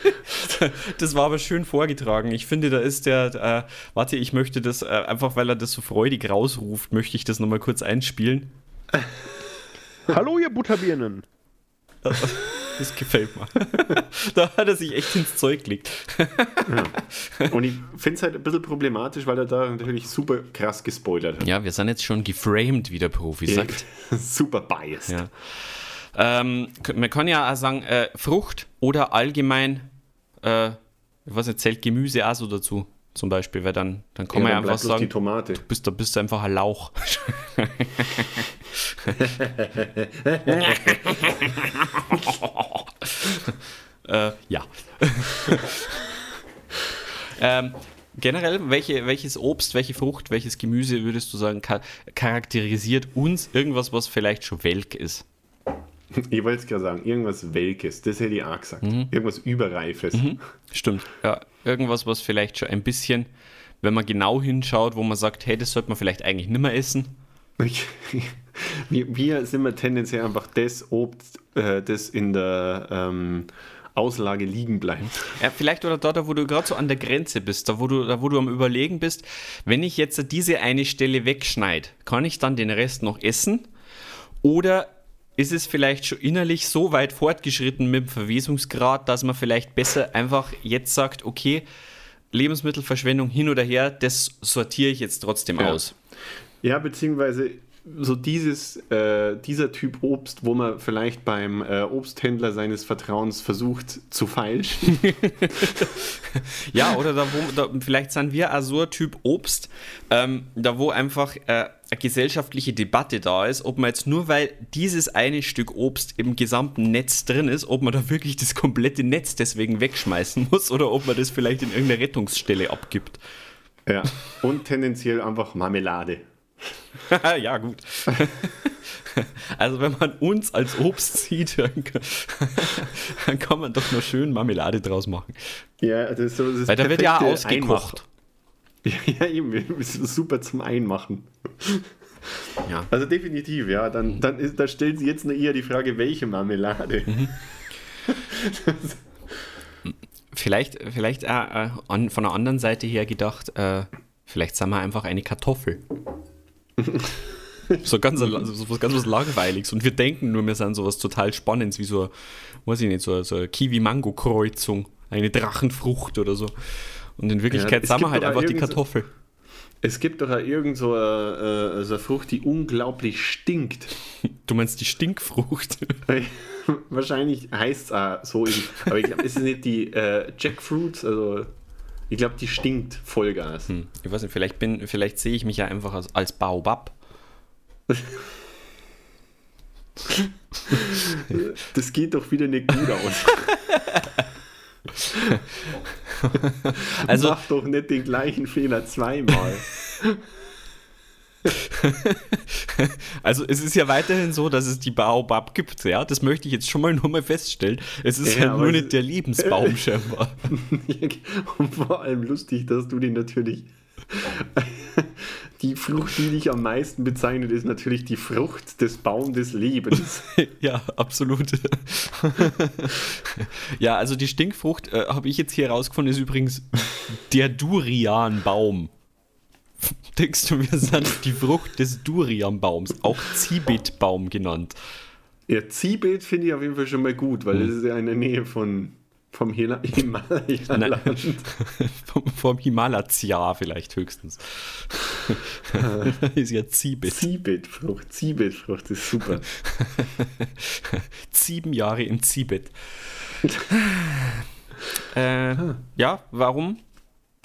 das war aber schön vorgetragen. Ich finde, da ist der, äh, warte, ich möchte das, äh, einfach weil er das so freudig rausruft, möchte ich das nochmal kurz einspielen.
Hallo, ihr Butterbirnen.
Das gefällt mir. da hat er sich echt ins Zeug gelegt.
ja. Und ich finde es halt ein bisschen problematisch, weil er da natürlich super krass gespoilert hat.
Ja, wir sind jetzt schon geframed, wie der Profi sagt.
super biased.
Ja. Ähm, man kann ja auch sagen, äh, Frucht oder allgemein, äh, ich weiß nicht, zählt Gemüse auch so dazu, zum Beispiel, weil dann, dann kann ja, man ja einfach sagen. Du, bist, du bist einfach ein Lauch. äh, ja. ähm, generell, welche, welches Obst, welche Frucht, welches Gemüse würdest du sagen, charakterisiert uns irgendwas, was vielleicht schon welk ist?
Ich wollte es gerade sagen, irgendwas Welkes, das hätte ich auch gesagt. Mhm. Irgendwas Überreifes. Mhm.
Stimmt, ja. Irgendwas, was vielleicht schon ein bisschen, wenn man genau hinschaut, wo man sagt, hey, das sollte man vielleicht eigentlich nicht mehr essen.
wir, wir sind wir tendenziell einfach das Obst, äh, das in der ähm, Auslage liegen bleibt.
Ja, vielleicht oder dort, wo du gerade so an der Grenze bist, da wo, du, da wo du am Überlegen bist, wenn ich jetzt diese eine Stelle wegschneide, kann ich dann den Rest noch essen? Oder ist es vielleicht schon innerlich so weit fortgeschritten mit dem Verwesungsgrad, dass man vielleicht besser einfach jetzt sagt, okay, Lebensmittelverschwendung hin oder her, das sortiere ich jetzt trotzdem
ja.
aus.
Ja, beziehungsweise so dieses, äh, dieser Typ Obst, wo man vielleicht beim äh, Obsthändler seines Vertrauens versucht zu feilschen.
ja, oder da wo, da, vielleicht sind wir auch so ein Typ Obst, ähm, da wo einfach äh, eine gesellschaftliche Debatte da ist, ob man jetzt nur weil dieses eine Stück Obst im gesamten Netz drin ist, ob man da wirklich das komplette Netz deswegen wegschmeißen muss oder ob man das vielleicht in irgendeine Rettungsstelle abgibt.
Ja, und tendenziell einfach Marmelade.
ja, gut. also wenn man uns als Obst sieht, dann kann, man doch nur schön Marmelade draus machen.
Ja, das ist so das
Weil da wird ja ausgekocht.
Ja, eben, super zum Einmachen. Ja. Also definitiv, ja. Dann, dann ist, da stellt sich jetzt nur eher die Frage, welche Marmelade. Mhm.
vielleicht vielleicht äh, an, von der anderen Seite her gedacht, äh, vielleicht sind wir einfach eine Kartoffel. so ganz so was ganz was langweiliges und wir denken nur, wir sind sowas total Spannendes, wie so, weiß ich nicht, so, so eine Kiwi-Mango-Kreuzung, eine Drachenfrucht oder so. Und in Wirklichkeit ja, sind wir halt einfach die Kartoffel.
Es gibt doch auch irgend so eine, äh, so eine Frucht, die unglaublich stinkt.
Du meinst die Stinkfrucht?
Wahrscheinlich heißt es auch so. Aber ich glaube, ist es nicht die äh, Jackfruit? Also ich glaube, die stinkt Vollgas. Hm.
Ich weiß nicht, vielleicht, bin, vielleicht sehe ich mich ja einfach als, als Baobab.
das geht doch wieder nicht gut aus. also, Mach doch nicht den gleichen Fehler zweimal.
also es ist ja weiterhin so, dass es die Baobab gibt, ja. Das möchte ich jetzt schon mal nur mal feststellen. Es ist ja, halt nur nicht der Lebensbaum scheinbar.
Und vor allem lustig, dass du den natürlich. Die Frucht, die dich am meisten bezeichnet, ist natürlich die Frucht des Baum des Lebens.
ja, absolut. ja, also die Stinkfrucht, äh, habe ich jetzt hier herausgefunden, ist übrigens der Durianbaum. Denkst du, wir sind die Frucht des Durianbaums, auch Zibitbaum genannt?
Ja, Zielbild finde ich auf jeden Fall schon mal gut, weil
Hm.
das ist ja in der Nähe von, vom Himalaya-Land.
vom, vom Himalaya vielleicht höchstens. ist ja Ziebit.
Zielbildfrucht, Zielbildfrucht ist super.
Sieben Jahre in Zibet. äh, ja, warum?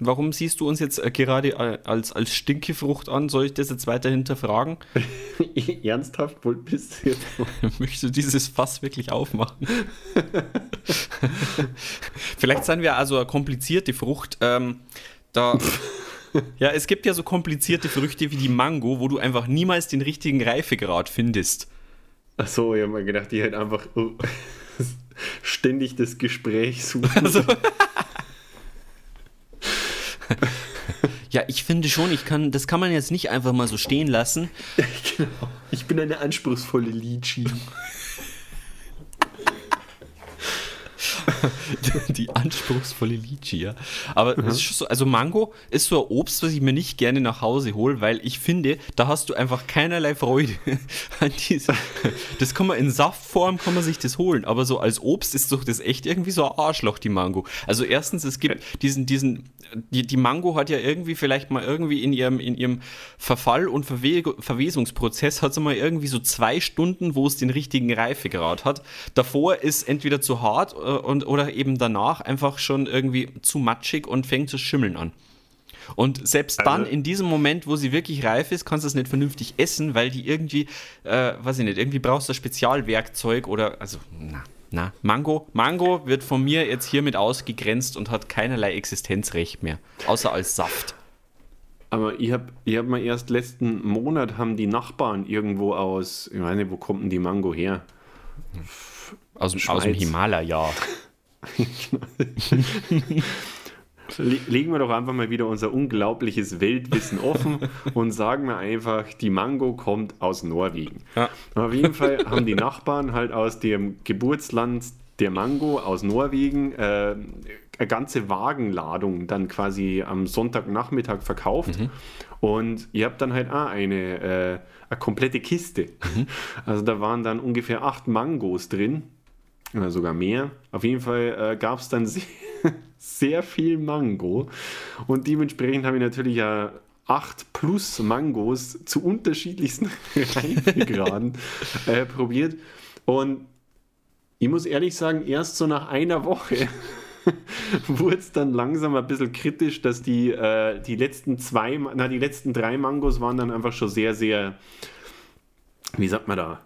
Warum siehst du uns jetzt äh, gerade äh, als, als Stinkefrucht an? Soll ich das jetzt weiter hinterfragen?
Ernsthaft, wohl bist du jetzt?
Möchtest du dieses Fass wirklich aufmachen? Vielleicht sind wir also eine komplizierte Frucht. Ähm, da, ja, es gibt ja so komplizierte Früchte wie die Mango, wo du einfach niemals den richtigen Reifegrad findest.
Achso, ich habe mir gedacht, die halt einfach oh, ständig das Gespräch suchen.
Also, ja, ich finde schon, ich kann, das kann man jetzt nicht einfach mal so stehen lassen.
genau. Ich bin eine anspruchsvolle Litschi.
Die anspruchsvolle Lychee, ja. Aber schon so, also Mango ist so ein Obst, was ich mir nicht gerne nach Hause hole, weil ich finde, da hast du einfach keinerlei Freude an diesem. Das kann man in Saftform kann man sich das holen, aber so als Obst ist doch das echt irgendwie so ein Arschloch, die Mango. Also erstens, es gibt diesen, diesen, die, die Mango hat ja irgendwie vielleicht mal irgendwie in ihrem, in ihrem Verfall- und Verwe Verwesungsprozess hat sie mal irgendwie so zwei Stunden, wo es den richtigen Reifegrad hat. Davor ist entweder zu hart äh, und, oder eben danach einfach schon irgendwie zu matschig und fängt zu schimmeln an. Und selbst dann,
Also-
in diesem Moment, wo sie wirklich reif ist, kannst du es nicht vernünftig essen, weil die irgendwie, äh, weiß ich nicht, irgendwie brauchst du ein Spezialwerkzeug oder, also, na, na, Mango, Mango wird von mir jetzt hiermit ausgegrenzt und hat keinerlei Existenzrecht mehr, außer als Saft.
Aber ich habe ich hab mal erst letzten Monat haben die Nachbarn irgendwo aus, ich meine, wo kommt denn die Mango her?
Aus, dem- aus dem. Himalaya.
Le legen wir doch einfach mal wieder unser unglaubliches Weltwissen offen und sagen wir einfach, die Mango kommt aus Norwegen.
Ja.
Auf jeden Fall haben die Nachbarn halt aus dem Geburtsland der Mango aus Norwegen äh, eine ganze Wagenladung dann quasi am Sonntagnachmittag verkauft. Und ihr habt dann halt auch eine, äh, eine komplette Kiste. Also da waren dann ungefähr acht Mangos drin. Oder sogar mehr. Auf jeden Fall äh, gab es dann sehr, sehr viel Mango. Und dementsprechend habe ich natürlich ja 8 plus Mangos zu unterschiedlichsten Reifegraden äh, probiert. Und ich muss ehrlich sagen, erst so nach einer Woche wurde es dann langsam ein bisschen kritisch, dass die, äh, die letzten zwei, na, die letzten drei Mangos waren dann einfach schon sehr, sehr, wie sagt man da,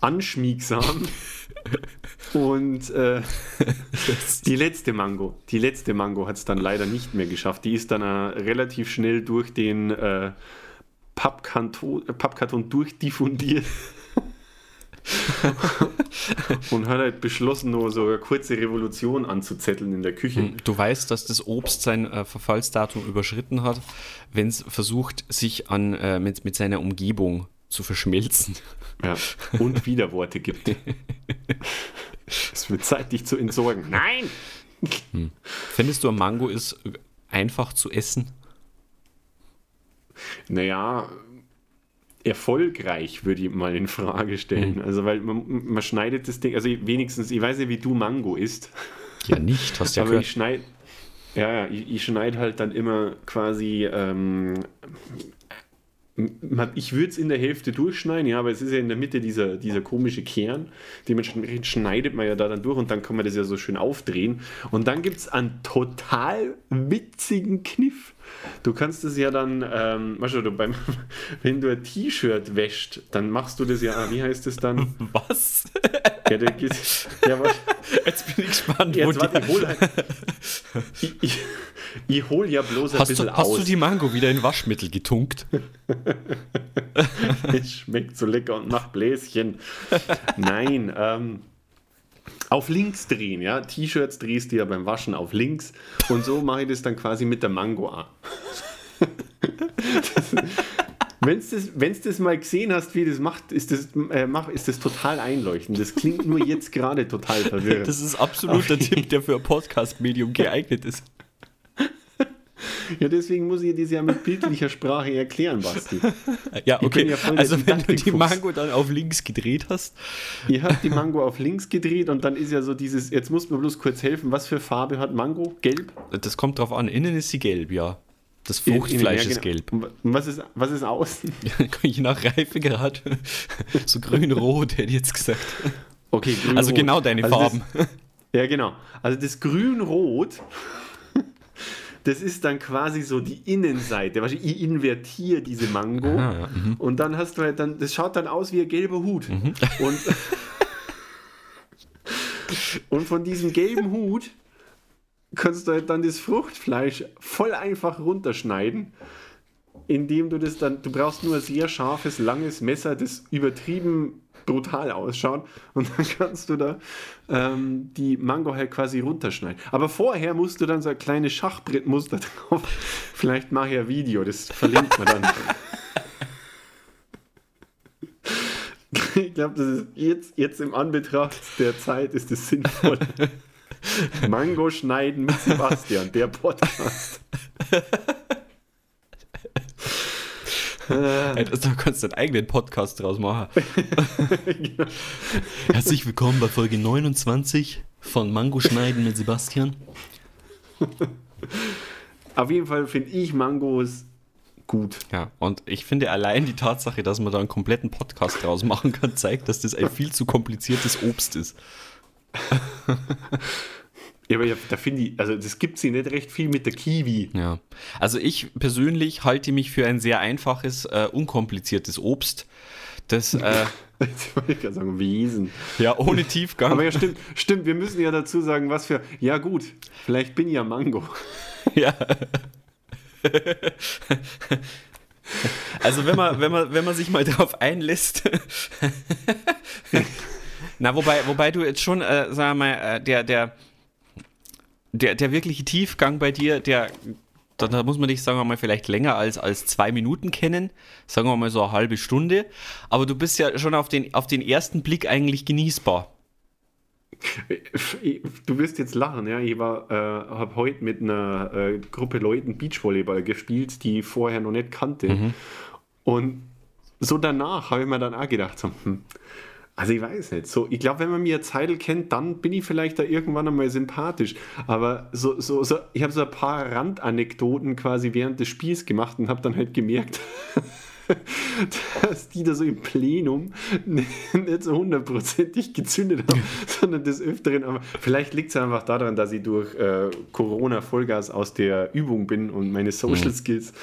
anschmiegsam. Und äh, die letzte Mango, die letzte Mango hat es dann leider nicht mehr geschafft. Die ist dann äh, relativ schnell durch den äh, Pappkanto- äh, Pappkarton durchdiffundiert. und hat halt beschlossen, nur so eine kurze Revolution anzuzetteln in der Küche.
Du weißt, dass das Obst sein äh, Verfallsdatum überschritten hat, wenn es versucht, sich an, äh, mit, mit seiner Umgebung zu verschmelzen.
Ja. Und Widerworte gibt. es wird Zeit, dich zu entsorgen. Nein!
Findest du, ein Mango ist einfach zu essen?
Naja, erfolgreich würde ich mal in Frage stellen. Also, weil man, man schneidet das Ding, also wenigstens, ich weiß nicht, wie du Mango isst,
Ja, nicht, hast du ja
aber
gehört.
ich schneide, ja, ja, ich, ich schneide halt dann immer quasi, ähm, ich würde es in der Hälfte durchschneiden, ja, aber es ist ja in der Mitte dieser, dieser komische Kern. Dementsprechend schneidet man ja da dann durch und dann kann man das ja so schön aufdrehen. Und dann gibt es einen total witzigen Kniff. Du kannst es ja dann, ähm, weißt du, beim, wenn du ein T-Shirt wäscht, dann machst du das ja, wie heißt es dann?
Was?
Ja, der, geht- ja,
Jetzt bin ich gespannt, wo
jetzt warte,
die...
ich hol, ich, ich, ich hol ja bloß ein
Hast
bisschen
du, hast
aus.
du die Mango wieder in Waschmittel getunkt?
Es schmeckt so lecker und macht Bläschen. Nein, ähm, auf links drehen, ja. T-Shirts drehst du ja beim Waschen auf links und so mache ich das dann quasi mit der Mango an. Wenn du das, wenn's das mal gesehen hast, wie das macht, ist das, äh, mach, ist das total einleuchtend. Das klingt nur jetzt gerade total verwirrend.
Das ist absolut der Tipp, der für ein Podcast-Medium geeignet ist.
Ja, deswegen muss ich dir das ja mit bildlicher Sprache erklären, Basti.
Ja, okay.
ja
also wenn du die. Mango dann auf links gedreht hast.
Ihr habt die Mango auf links gedreht und dann ist ja so dieses, jetzt muss mir bloß kurz helfen, was für Farbe hat Mango? Gelb?
Das kommt drauf an. Innen ist sie gelb, ja. Das Fruchtfleisch
ja,
ist
genau.
gelb.
Was ist, was ist außen?
Je nach Reifegrad. so grün-rot, hätte ich jetzt gesagt.
Okay, grün,
Also genau deine
Also das-
Farben.
Ja, genau. Also das Grün-Rot, das ist dann quasi so die Innenseite. Ich invertiere diese Mango
Ah, ja, mhm.
und dann hast du halt dann, das schaut dann aus wie ein gelber Hut. Und, und von diesem gelben Hut kannst du halt dann das Fruchtfleisch voll einfach runterschneiden, indem du das dann, du brauchst nur ein sehr scharfes, langes Messer, das übertrieben brutal ausschaut und dann kannst du da ähm, die Mango halt quasi runterschneiden. Aber vorher musst du dann so ein kleines Schachbrettmuster drauf. Vielleicht mache ich ein Video, das verlinkt man dann. Ich glaube, das ist jetzt, jetzt im Anbetracht der Zeit ist es sinnvoll. Mango schneiden mit Sebastian, der Podcast.
Ey, das- Da kannst du einen eigenen Podcast draus machen. Herzlich willkommen bei Folge 29 von Mango Schneiden mit Sebastian.
Auf jeden Fall finde ich Mangos gut.
Ja, und ich finde allein die Tatsache, dass man da einen kompletten Podcast draus machen kann, zeigt, dass das ein viel zu kompliziertes Obst ist.
Ja, aber da finde ich, also das gibt sie nicht recht viel mit der Kiwi.
Ja. Also ich persönlich halte mich für ein sehr einfaches, äh, unkompliziertes Obst, das äh,
Jetzt wollte ich gerade sagen, Wesen.
ja ohne Tiefgang.
Aber ja, stimmt, stimmt, wir müssen ja dazu sagen, was für. Ja, gut, vielleicht bin ich ja Mango.
Ja. Also wenn man, wenn man, wenn man sich mal darauf einlässt. Na, wobei, wobei du jetzt schon, äh, sag mal, äh, der, der, der, der wirkliche Tiefgang bei dir, der, da, da muss man dich, sagen wir mal, vielleicht länger als, als zwei Minuten kennen. Sagen wir mal so eine halbe Stunde. Aber du bist ja schon auf den, auf den ersten Blick eigentlich genießbar.
Du wirst jetzt lachen, ja. Ich war, äh, habe heute mit einer äh, Gruppe Leuten Beachvolleyball gespielt, die ich vorher noch nicht kannte. Und so danach habe ich mir dann auch gedacht, so, hm, also ich weiß nicht, so, ich glaube, wenn man mir Zeitl kennt, dann bin ich vielleicht da irgendwann einmal sympathisch. Aber so, so, so ich habe so ein paar Randanekdoten quasi während des Spiels gemacht und habe dann halt gemerkt, dass die da so im Plenum nicht so hundertprozentig gezündet haben, sondern des Öfteren. Aber vielleicht liegt es einfach daran, dass ich durch äh, Corona Vollgas aus der Übung bin und meine Social Skills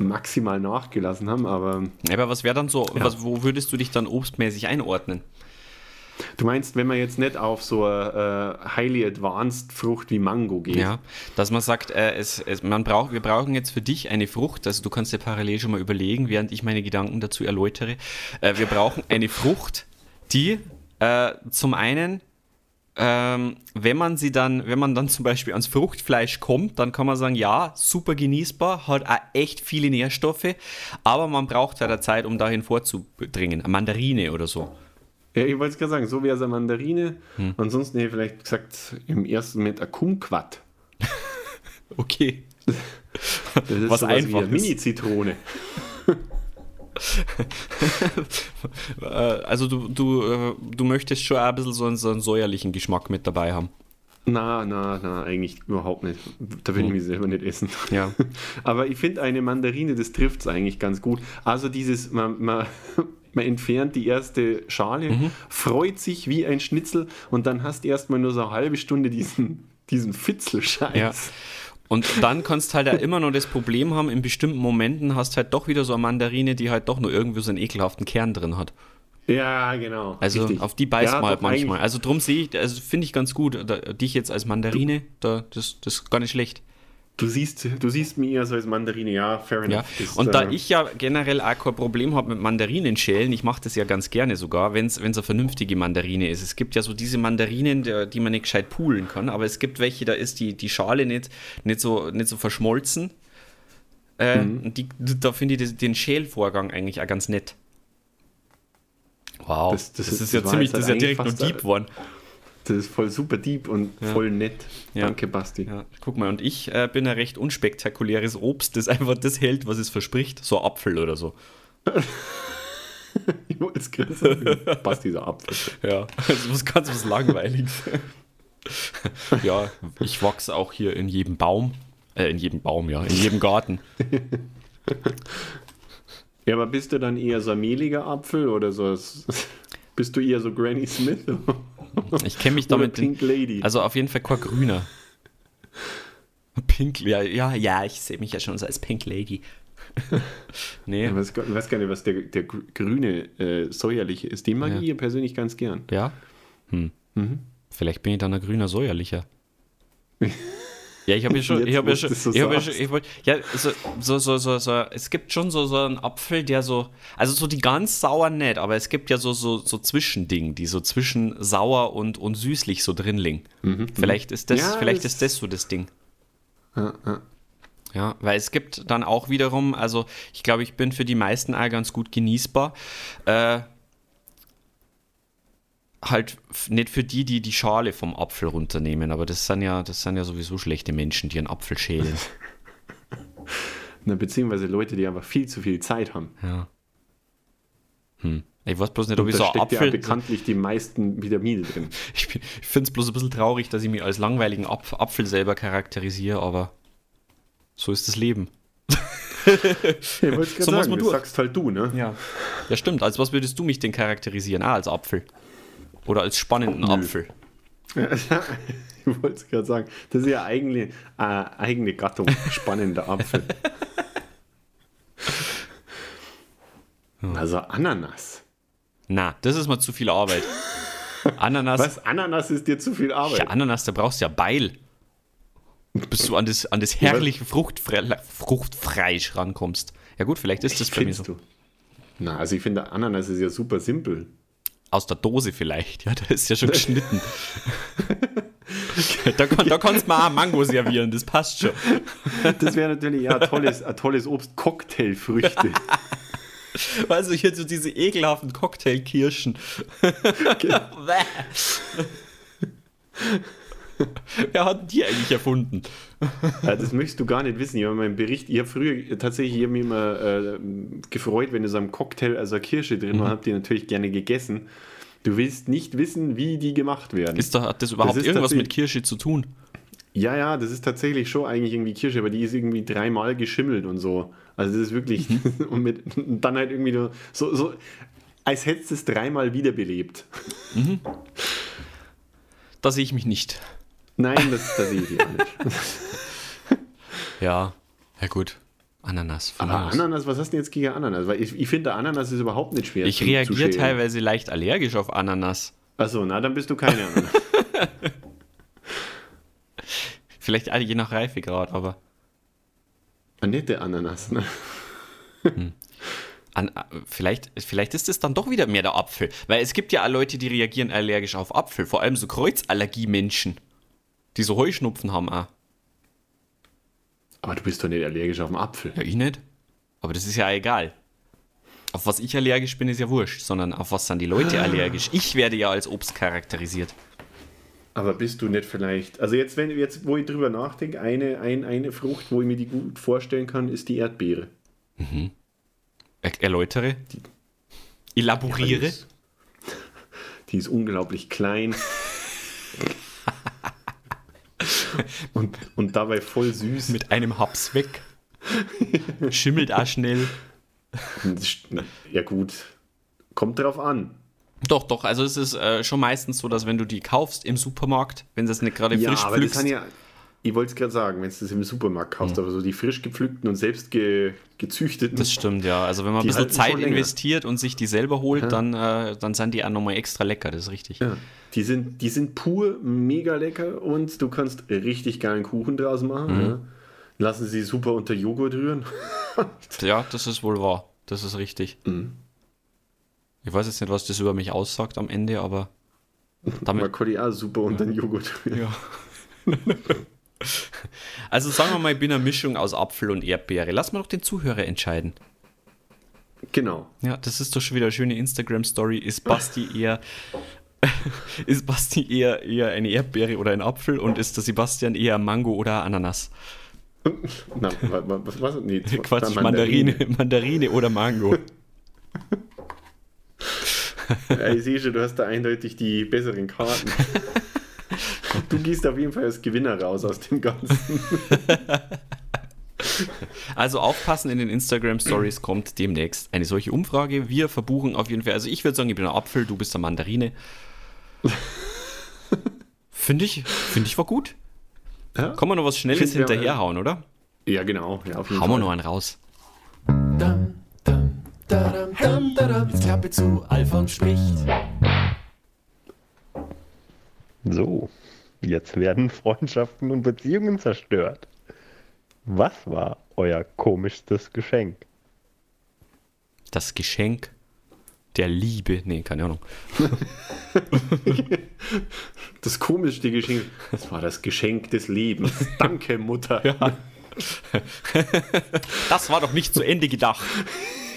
maximal nachgelassen haben. Aber
Aber was wäre dann so, was, wo würdest du dich dann obstmäßig einordnen?
du meinst, wenn man jetzt nicht auf so eine äh, highly advanced Frucht wie Mango geht.
Ja, dass man sagt, äh, es, es, man braucht, wir brauchen jetzt für dich eine Frucht, also du kannst dir parallel schon mal überlegen, während ich meine Gedanken dazu erläutere. Äh, wir brauchen eine Frucht, die äh, zum einen, ähm, wenn man sie dann, wenn man dann zum Beispiel ans Fruchtfleisch kommt, dann kann man sagen, ja, super genießbar, hat auch echt viele Nährstoffe, aber man braucht halt Zeit, um dahin vorzudringen. Eine Mandarine oder so.
Ja, ich wollte es gerade sagen, so wäre es eine Mandarine.
Hm.
Ansonsten hätte ich vielleicht gesagt, im ersten Moment ein Kumquat.
Okay.
Das ist
Was einfach.
Mini-Zitrone.
Äh, also du, du, äh, du möchtest schon ein bisschen so einen, so einen säuerlichen Geschmack mit dabei haben.
Na, na, na, eigentlich überhaupt nicht. Da will ich mich selber nicht essen.
Ja.
Aber ich finde eine Mandarine, das trifft es eigentlich ganz gut. Also dieses, man, man, man entfernt die erste Schale,
Mhm.
freut sich wie ein Schnitzel und dann hast erstmal nur so eine halbe Stunde diesen, diesen Fitzelscheiß.
Ja. Und dann kannst halt auch immer noch das Problem haben, in bestimmten Momenten hast halt doch wieder so eine Mandarine, die halt doch nur irgendwie so einen ekelhaften Kern drin hat.
Ja, genau.
Also
richtig.
auf die beißt
Ja,
man halt manchmal. Also drum sehe ich, also finde ich ganz gut, da, dich jetzt als Mandarine, da, das, das ist gar nicht schlecht.
Du siehst, du siehst eher so als Mandarine, ja, fair
Ja.
enough. Das,
Und da
äh,
ich ja generell auch kein Problem habe mit Mandarinenschälen, ich mache das ja ganz gerne sogar, wenn es eine vernünftige Mandarine ist. Es gibt ja so diese Mandarinen, der- die man nicht gescheit poolen kann, aber es gibt welche, da ist die, die Schale nicht, nicht, so, nicht so verschmolzen. Äh,
Mhm.
und die, da finde ich den Schälvorgang eigentlich auch ganz nett. Wow,
Das-
das,
das
ist,
ist-
ja ziemlich, das ist ja direkt nur deep one.
Das ist voll super deep und
Ja.
voll nett.
Ja.
Danke, Basti.
Ja, guck mal, und ich äh, bin ein recht unspektakuläres Obst, das einfach das hält, was es verspricht. So Apfel oder so.
Ich wollte es gerade sagen. Basti ist ein Apfel.
Ja, das ist was ganz was Langweiliges. ja, ich wachse auch hier in jedem Baum. Äh, in jedem Baum, ja, in jedem Garten.
Ja, aber bist du dann eher so ein mehliger Apfel oder so? Bist du eher so Granny Smith?
Ich kenne mich damit.
Pink Lady?
Also auf jeden Fall grüner. Pink, ja, ja, ja, ich sehe mich ja schon so als Pink Lady. nee,
Ich weiß, gar- ich weiß gar nicht, was der, der gr- grüne äh, säuerliche ist. Den mag
Ja.
ich hier persönlich ganz gern.
ja. Hm.
Mhm.
Vielleicht bin ich dann ein grüner säuerlicher. Ja, ich habe ja schon, ich habe ja schon, ich habe ja schon, ich wollt, ja, so, so, so, so, so, es gibt schon so, so einen Apfel, der so, also so die ganz sauer nicht, aber es gibt ja so, so, so Zwischending, die so zwischen sauer und, und süßlich so drin liegen. Vielleicht ist das,
Ja,
vielleicht
das-
ist das so das Ding.
Ja, ja.
Ja, weil es gibt dann auch wiederum, also ich glaube, ich bin für die meisten auch ganz gut genießbar. Äh, halt nicht für die, die die Schale vom Apfel runternehmen, aber das sind ja, das sind ja sowieso schlechte Menschen, die einen Apfel schälen.
Na, beziehungsweise Leute, die einfach viel zu viel Zeit haben.
ja. Hm. Ich weiß bloß nicht, ob
Und
ich so ein
steckt ja
Apfel.
bekanntlich die meisten Vitamine drin.
Ich, ich finde es bloß ein bisschen traurig, dass ich mich als langweiligen Apf Apfel selber charakterisiere, aber so ist das Leben.
Ich wollte gerade
So
sagen, das
durch.
sagst halt du, ne?
Ja. Ja, stimmt. Als was würdest du mich denn charakterisieren? Ah, als Apfel. Oder als spannenden
Nö.
Apfel.
ich wollte es gerade sagen. Das ist ja eigentlich äh, eigene Gattung. Spannender Apfel. Also Ananas.
Na, das ist mal zu viel Arbeit. Ananas.
Was? Ananas ist dir zu viel Arbeit.
Ja, Ananas, da brauchst du ja Beil. Bis du an das, an das herrliche Fruchtfre Fruchtfleisch rankommst. Ja gut, vielleicht ist das bei mir so.
du? Na, also ich finde, Ananas ist ja super simpel.
Aus der Dose vielleicht. Ja, da ist ja schon geschnitten. da, da kannst du mal auch Mango servieren, das passt schon.
Das wäre natürlich ja ein tolles, ein tolles Obst. Cocktailfrüchte.
Also hier so diese ekelhaften Cocktailkirschen. Wer hat die eigentlich erfunden?
Ja, das möchtest du gar nicht wissen. Ich habe meinen Bericht, ich habe früher tatsächlich ich hab mich immer äh, gefreut, wenn in so einem Cocktail also eine Kirsche drin
Mhm.
war, habe die natürlich gerne gegessen. Du willst nicht wissen, wie die gemacht werden.
Ist da, hat das überhaupt
ist
irgendwas mit Kirsche zu tun?
ja, ja, das ist tatsächlich schon eigentlich irgendwie Kirsche, aber die ist irgendwie dreimal geschimmelt und so. Also das ist wirklich
Mhm.
und, mit, und dann halt irgendwie nur so, so als hättest du es dreimal wiederbelebt.
Da sehe ich mich nicht.
Nein, das, das sehe ich auch nicht.
Ja, ja gut. Ananas.
Aber. Ananas, was hast du denn jetzt gegen Ananas? Weil ich, ich finde, Ananas ist überhaupt nicht schwer
Ich reagiere teilweise leicht allergisch auf Ananas.
Achso, na, dann bist du keine Ananas.
Vielleicht alle je nach Reifegrad, aber
Eine nette Ananas, ne?
an, äh, vielleicht, vielleicht ist es dann doch wieder mehr der Apfel. Weil es gibt ja Leute, die reagieren allergisch auf Apfel. Vor allem so Kreuzallergie-Menschen, die so Heuschnupfen haben auch.
Aber du bist doch nicht allergisch auf den Apfel.
Ja, ich nicht. Aber das ist ja egal. Auf was ich allergisch bin, ist ja wurscht, sondern auf was sind die Leute allergisch. Ich werde ja als Obst charakterisiert.
Aber bist du nicht vielleicht. Also jetzt, wenn jetzt, wo ich drüber nachdenke, eine, ein, eine Frucht, wo ich mir die gut vorstellen kann, ist die Erdbeere.
Er erläutere. Elaboriere.
Die ist, die ist unglaublich klein. und, und dabei voll süß.
Mit einem Haps weg. Schimmelt auch schnell.
Ja, gut. Kommt drauf an.
Doch, doch, also es ist äh, schon meistens so, dass wenn du die kaufst im Supermarkt, wenn du es nicht gerade
Ja,
frisch pflückst,
sind ja. Ich wollte es gerade sagen, wenn du das im Supermarkt kaufst,
Mhm.
aber so die frisch gepflückten und selbst ge, gezüchteten.
das stimmt, ja. Also wenn man ein bisschen Zeit investiert und sich die selber holt, dann, äh, dann sind die auch nochmal extra lecker, das ist richtig.
Ja, die sind, die sind pur mega lecker und du kannst richtig geilen Kuchen draus machen.
Mhm.
Ja. Lassen sie super unter Joghurt rühren.
Ja, das ist wohl wahr. Das ist richtig.
Mhm.
Ich weiß jetzt nicht, was das über mich aussagt am Ende, aber damit
Man die auch super unter den Joghurt rühren.
Ja. Also sagen wir mal, ich bin eine Mischung aus Apfel und Erdbeere. Lass mal doch den Zuhörer entscheiden.
Genau.
Ja, das ist doch schon wieder eine schöne Instagram-Story. Ist Basti eher ist Basti eher, eher eine Erdbeere oder ein Apfel und ist der Sebastian eher Mango oder Ananas?
Na, wa- wa- was war Nee,
Quatsch,
war
Mandarine, Mandarine oder Mango.
Ja, ich sehe schon, du hast da eindeutig die besseren Karten. Du gehst auf jeden Fall als Gewinner raus aus dem Ganzen.
Also aufpassen, in den Instagram Stories kommt demnächst eine solche Umfrage. Wir verbuchen auf jeden Fall, also ich würde sagen, ich bin ein Apfel, du bist eine Mandarine. Finde ich, finde ich war gut.
Ja?
Kann man noch was Schnelles
wir-
hinterherhauen, oder?
Ja, genau. Ja, auf jeden
Hauen wir noch einen raus.
Dam, dam, dadam, dam, dadam. Jetzt Klappe zu, Alfons spricht.
So, jetzt werden Freundschaften und Beziehungen zerstört. Was war euer komischstes Geschenk?
Das Geschenk der Liebe. Nee, keine Ahnung.
Das komischste Geschenk, das war das Geschenk des Lebens. Danke, Mutter.
Das war doch nicht zu Ende gedacht.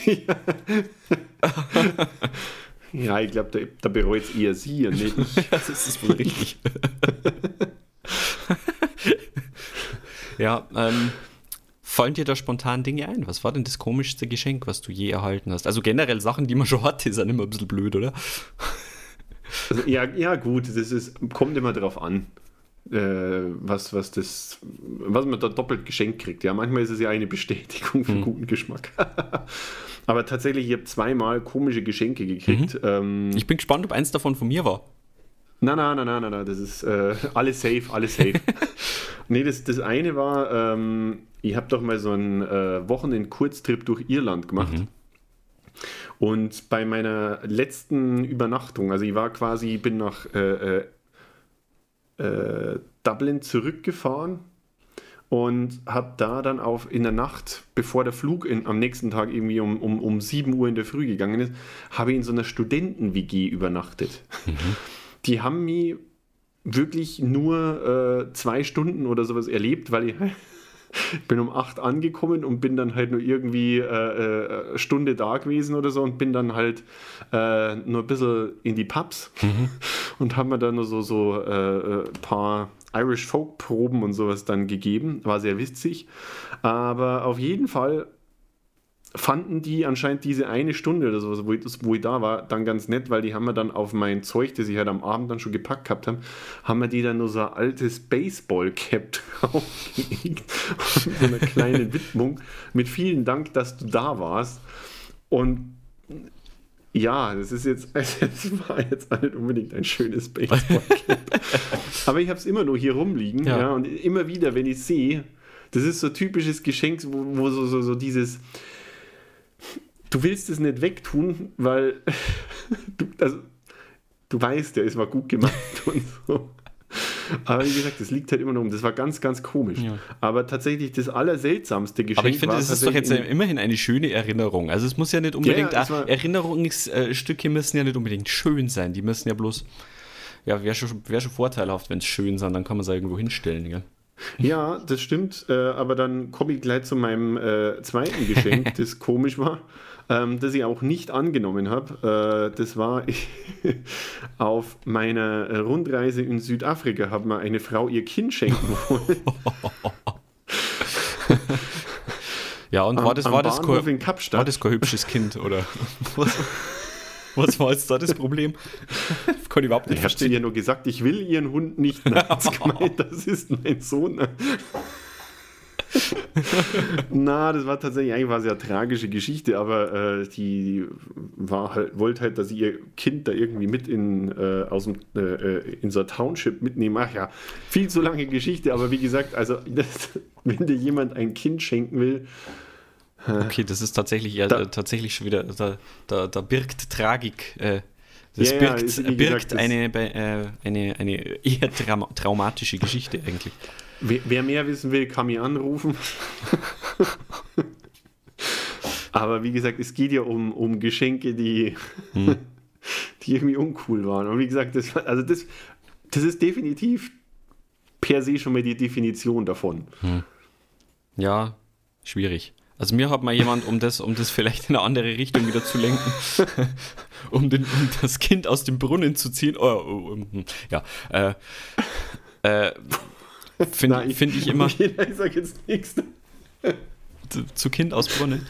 Ja, ich glaube, da, da bereut es eher sie und nicht ich.
Das ist wohl richtig. ja, ähm, fallen dir da spontan Dinge ein? Was war denn das komischste Geschenk, was du je erhalten hast? Also generell Sachen, die man schon hatte, sind immer ein bisschen blöd, oder?
Also, ja, ja, gut, das ist, kommt immer drauf an, äh, was, was, das, was man da doppelt geschenkt kriegt. Ja, manchmal ist es ja eine Bestätigung für guten Geschmack. Aber tatsächlich, ich habe zweimal komische Geschenke gekriegt. Ähm,
Ich bin gespannt, ob eins davon von mir war.
Nein, nein, nein, nein, nein, das ist äh, alles safe, alles safe. nee, das, das eine war, ähm, ich habe doch mal so einen äh, Wochenend-Kurztrip durch Irland gemacht. Und bei meiner letzten Übernachtung, also ich war quasi, bin nach äh, äh, äh, Dublin zurückgefahren und habe da dann auf in der Nacht, bevor der Flug in, am nächsten Tag irgendwie um, um, um 7 Uhr in der Früh gegangen ist, habe ich in so einer Studenten-WG übernachtet. Die haben mich wirklich nur äh, zwei Stunden oder sowas erlebt, weil ich bin um 8 angekommen und bin dann halt nur irgendwie äh, äh, eine Stunde da gewesen oder so und bin dann halt äh, nur ein bisschen in die Pubs und haben mir dann nur so, so äh, ein paar Irish Folk Proben und sowas dann gegeben. War sehr witzig. Aber auf jeden Fall fanden die anscheinend diese eine Stunde oder sowas, wo ich, wo ich da war, dann ganz nett, weil die haben mir dann auf mein Zeug, das ich halt am Abend dann schon gepackt gehabt haben, haben mir die dann nur so ein altes Baseball-Cap draufgelegt so eine kleine Widmung mit vielen Dank, dass du da warst. Und ja, das ist jetzt, also das war jetzt nicht unbedingt ein schönes Baseball-Cap. Aber ich habe es immer nur hier rumliegen,
Ja.
ja. und immer wieder, wenn ich sehe, das ist so ein typisches Geschenk, wo, wo so, so, so dieses, du willst es nicht wegtun, weil du, also, du weißt ja, es war gut gemacht und so. Aber wie gesagt, das liegt halt immer noch um. Das war ganz, ganz komisch.
Ja.
Aber tatsächlich das allerseltsamste Geschenk
Aber ich finde, das ist doch jetzt immerhin eine schöne Erinnerung. Also es muss ja nicht unbedingt,
Ja, ja,
Erinnerungsstücke müssen ja nicht unbedingt schön sein. Die müssen ja bloß, ja, wäre schon, wär schon vorteilhaft, wenn es schön sind, dann kann man es irgendwo hinstellen. Gell?
Ja, das stimmt. Äh, aber dann komme ich gleich zu meinem äh, zweiten Geschenk, das komisch war, ähm, das ich auch nicht angenommen habe. Äh, das war auf meiner Rundreise in Südafrika, hat mir eine Frau ihr Kind schenken wollen.
Ja, und
Am-
war das, war, das kein, war das kein hübsches Kind, oder? Was, was war jetzt da das Problem? Kann ich überhaupt nicht
Ich habe zu
verstehen.
ihr nur gesagt, ich will ihren Hund nicht. Gemeint, das ist mein Sohn. Na, das war tatsächlich eigentlich war eine sehr tragische Geschichte, aber äh, die war halt, wollte halt, dass ich ihr Kind da irgendwie mit in, äh, aus dem, äh, äh, in so ein Township mitnehmen. Ach ja, viel zu lange Geschichte, aber wie gesagt, also das, wenn dir jemand ein Kind schenken will,
Okay, das ist tatsächlich ja,
Da-
äh, tatsächlich schon wieder, da, da, da birgt Tragik. Äh, das
Ja, ja,
birgt,
ist, wie
birgt
gesagt,
eine, äh, eine, eine eher trauma traumatische Geschichte eigentlich.
Wer, mehr wissen will, kann mich anrufen. Aber wie gesagt, es geht ja um, um Geschenke, die, die irgendwie uncool waren. Und wie gesagt, das, also das, das ist definitiv per se schon mal die Definition davon.
Ja, schwierig. Also mir hat mal jemand, um das, um das vielleicht in eine andere Richtung wieder zu lenken, um, den, um das Kind aus dem Brunnen zu ziehen. Oh, oh, oh, hm, ja. Äh, äh, Finde find ich immer
Okay, ich sag jetzt nichts.
zu, zu Kind aus Brunnen.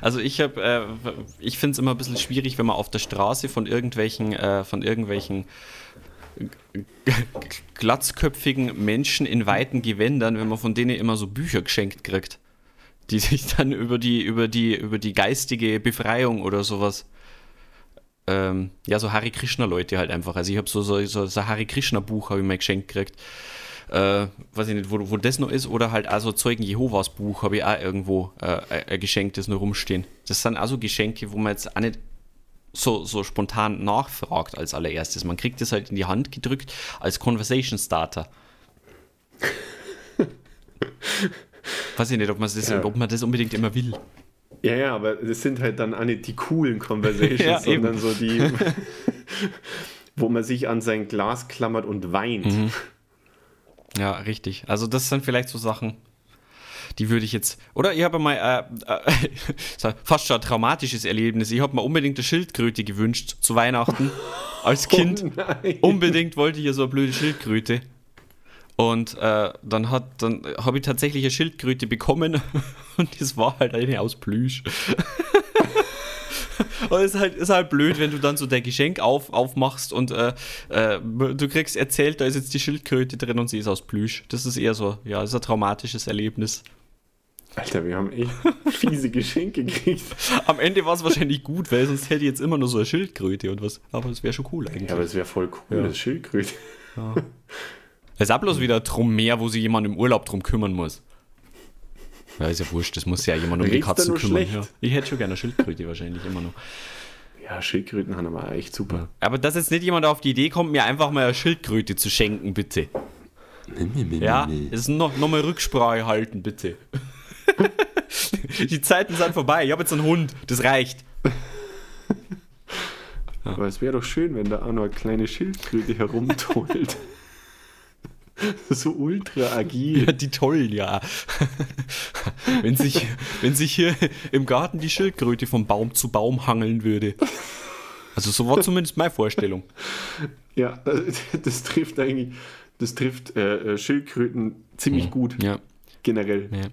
Also ich habe, äh, ich finde es immer ein bisschen schwierig, wenn man auf der Straße von irgendwelchen, äh, von irgendwelchen glatzköpfigen Menschen in weiten Gewändern, wenn man von denen immer so Bücher geschenkt kriegt, die sich dann über die, über die, über die geistige Befreiung oder sowas, ähm, ja, so Hare Krishna Leute halt einfach. Also ich habe so, so, so, so ein Hare Krishna Buch habe ich mal geschenkt gekriegt. Äh, weiß ich nicht, wo, wo das noch ist, oder halt also Zeugen Jehovas Buch habe ich auch irgendwo äh, ein- Geschenk, das nur rumstehen. Das sind also Geschenke, wo man jetzt auch nicht so, so spontan nachfragt als allererstes. Man kriegt das halt in die Hand gedrückt als Conversation Starter. Weiß ich nicht, ob man das,
Ja.
ob man das unbedingt immer will.
Ja, ja, aber das sind halt dann auch nicht die coolen Conversations,
Ja,
sondern
eben.
so die, wo man sich an sein Glas klammert und weint.
Mhm. Ja, richtig. Also das sind vielleicht so Sachen, die würde ich jetzt. Oder ich habe mal äh, äh, fast schon ein traumatisches Erlebnis. Ich habe mir unbedingt eine Schildkröte gewünscht zu Weihnachten als Kind.
Oh
unbedingt wollte ich ja so eine blöde Schildkröte. Und äh, dann hat dann habe ich tatsächlich eine Schildkröte bekommen und das war halt eine aus Plüsch. Und es ist halt, ist halt blöd, wenn du dann so dein Geschenk auf, aufmachst und äh, äh, du kriegst erzählt, da ist jetzt die Schildkröte drin und sie ist aus Plüsch. Das ist eher so, ja, das ist ein traumatisches Erlebnis.
Alter, wir haben echt fiese Geschenke gekriegt.
Am Ende war es wahrscheinlich gut, weil sonst hätte ich jetzt immer nur so eine Schildkröte und was. Aber es wäre schon cool eigentlich.
Ja, aber es wäre voll cool,
Ja.
das Schildkröte.
Es ist auch bloß wieder drum mehr, wo sich jemand im Urlaub drum kümmern muss. Ja, ist ja wurscht, das muss ja jemand um die
Redst du
Katzen kümmern. Ja. Ich hätte schon gerne eine Schildkröte wahrscheinlich immer noch.
Ja, Schildkröten haben aber echt super.
Aber dass jetzt nicht jemand auf die Idee kommt, mir einfach mal eine Schildkröte zu schenken, bitte. Ja, es ist noch, noch mal Rücksprache halten, bitte. die Zeiten sind vorbei. Ich habe jetzt einen Hund, das reicht.
Aber es wäre doch schön, wenn da auch noch eine kleine Schildkröte herumtollt. so ultra agil.
Ja, die tollen, ja. wenn, sich, wenn sich hier im Garten die Schildkröte von Baum zu Baum hangeln würde. Also so war zumindest meine Vorstellung.
Ja, das trifft eigentlich, das trifft äh, äh, Schildkröten ziemlich gut,
Ja.
generell.
Ja.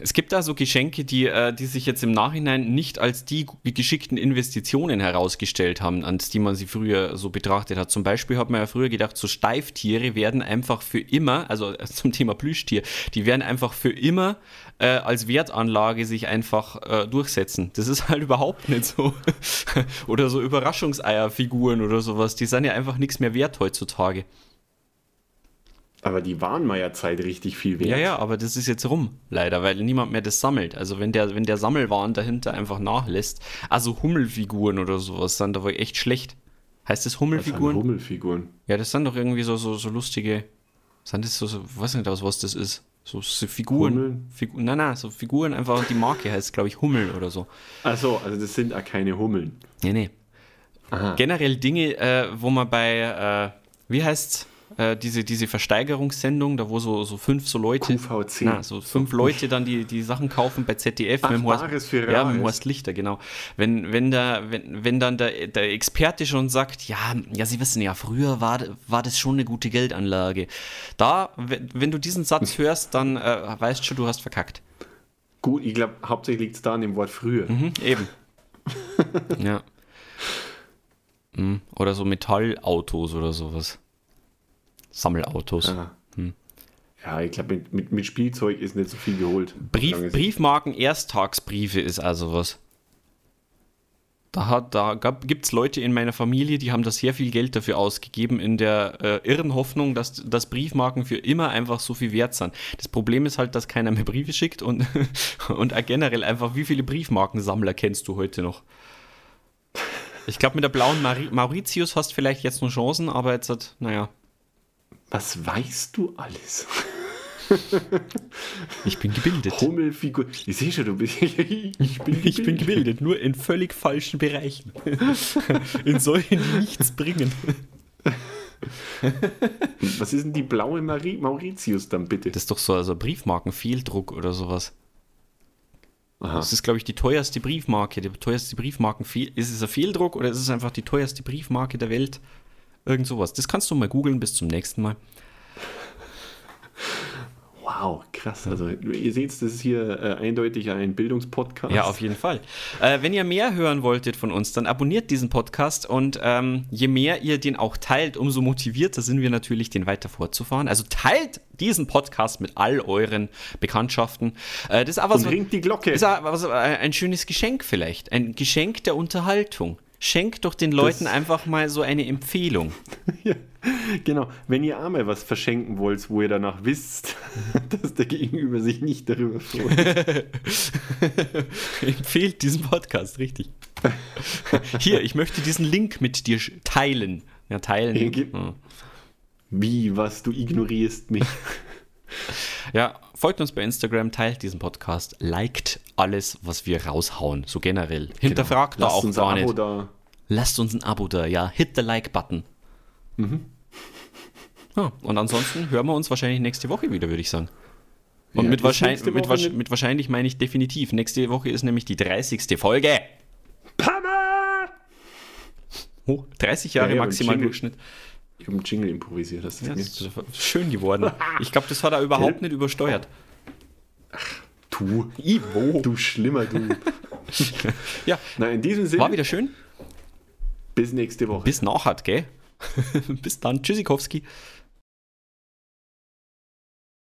Es gibt da so Geschenke, die, äh, die sich jetzt im Nachhinein nicht als die geschickten Investitionen herausgestellt haben, an die man sie früher so betrachtet hat. Zum Beispiel hat man ja früher gedacht, so Steiftiere werden einfach für immer, also äh, zum Thema Plüschtier, die werden einfach für immer äh, als Wertanlage sich einfach äh, durchsetzen. Das ist halt überhaupt nicht so. oder so Überraschungseierfiguren oder sowas, die sind ja einfach nichts mehr wert heutzutage.
Aber die waren mal ja Zeit richtig viel wert.
Ja, ja, aber das ist jetzt rum, leider, weil niemand mehr das sammelt. Also wenn der, wenn der Sammelwahn dahinter einfach nachlässt, also Hummelfiguren oder sowas, sind aber echt schlecht. Heißt das
Das sind
Hummelfiguren?
Hummelfiguren.
ja, das sind doch irgendwie so, so, so lustige, sind das so, so, weiß nicht aus was das ist. So, so Figuren.
Hummeln?
Figu nein, nein, so Figuren einfach, die Marke heißt, glaube ich, Hummel oder so.
Achso, also das sind auch keine Hummeln.
Nee, nee.
Aha.
Generell Dinge, äh, wo man bei, äh, wie heißt's, äh, diese, diese Versteigerungssendung, da wo so, so fünf so Leute,
QVC.
na, so fünf Leute dann die, die Sachen kaufen bei ZDF
Ach,
mit dem Horst, ja, mit dem. Horst Lichter, genau. Wenn, wenn, da, wenn, wenn dann der, der Experte schon sagt, ja, ja, Sie wissen ja, früher war, war das schon eine gute Geldanlage. Da, wenn, wenn du diesen Satz hörst, dann äh, weißt schon, du hast verkackt.
Gut, ich glaube, hauptsächlich liegt es da an dem Wort früher.
Mhm, eben. ja. Mhm. Oder so Metallautos oder sowas. Sammelautos.
Ja,
Hm.
ja ich glaube, mit, mit, mit Spielzeug ist nicht so viel geholt.
Brief. Briefmarken, Ersttagsbriefe ist also was. Da, hat, da gibt es Leute in meiner Familie, die haben da sehr viel Geld dafür ausgegeben, in der äh, irren Hoffnung, dass, dass Briefmarken für immer einfach so viel wert sind. Das Problem ist halt, dass keiner mehr Briefe schickt und, und generell einfach, wie viele Briefmarkensammler kennst du heute noch? Ich glaube, mit der blauen Mari Mauritius hast vielleicht jetzt noch Chancen, aber jetzt hat, naja,
Was weißt du alles?
ich bin gebildet.
Hummelfigur. Ich sehe schon, du bist. ich bin
Ich bin gebildet, nur in völlig falschen Bereichen. In solchen, die nichts bringen.
Was ist denn die blaue Mari Mauritius dann bitte?
Das ist doch so also Briefmarkenfehldruck oder sowas.
Aha.
Das ist, glaube ich, die teuerste Briefmarke. Die teuerste Briefmarken. Ist es ein Fehldruck oder ist es einfach die teuerste Briefmarke der Welt? Irgend sowas. Das kannst du mal googeln. Bis zum nächsten Mal.
Wow, krass. Also ihr seht, das ist hier äh, eindeutig ein Bildungspodcast.
Ja, auf jeden Fall. Äh, wenn ihr mehr hören wolltet von uns, dann abonniert diesen Podcast und ähm, je mehr ihr den auch teilt, umso motivierter sind wir natürlich, den weiter fortzufahren. Also teilt diesen Podcast mit all euren Bekanntschaften. Äh, das ist aber
Und
so,
ringt die Glocke.
ist aber so ein ein schönes Geschenk vielleicht. Ein Geschenk der Unterhaltung. Schenkt doch den Leuten
Das-
einfach mal so eine Empfehlung.
Ja, genau. Wenn ihr einmal was verschenken wollt, wo ihr danach wisst, dass der Gegenüber sich nicht darüber freut.
Empfehlt diesen Podcast, richtig. Hier, ich möchte diesen Link mit dir teilen. Ja, teilen.
Wie, was, du ignorierst mich.
Ja, folgt uns bei Instagram, teilt diesen Podcast, liked alles, was wir raushauen, so generell. Hinterfragt da
Lasst
auch
uns
gar
ein Abo
nicht.
da.
Lasst uns ein Abo da, ja. Hit the Like-Button.
Mhm.
Ja, und ansonsten hören wir uns wahrscheinlich nächste Woche wieder, würde ich sagen. Und
Ja,
mit, wahrscheinlich, mit,
nicht-
mit wahrscheinlich meine ich definitiv. Nächste Woche ist nämlich die 30. Folge.
Pama!
Oh, 30 Jahre
Ja,
maximal. Durchschnitt.
Ich habe einen Jingle improvisiert. Hast du
Ja,
das
das ist schön geworden. Ich glaube, das hat er überhaupt nicht übersteuert.
Du,
Ivo.
du schlimmer du.
Ja,
Na, in diesem Sinne,
war wieder schön.
bis nächste Woche.
Bis nachher, gell? Bis dann. Tschüssikowski.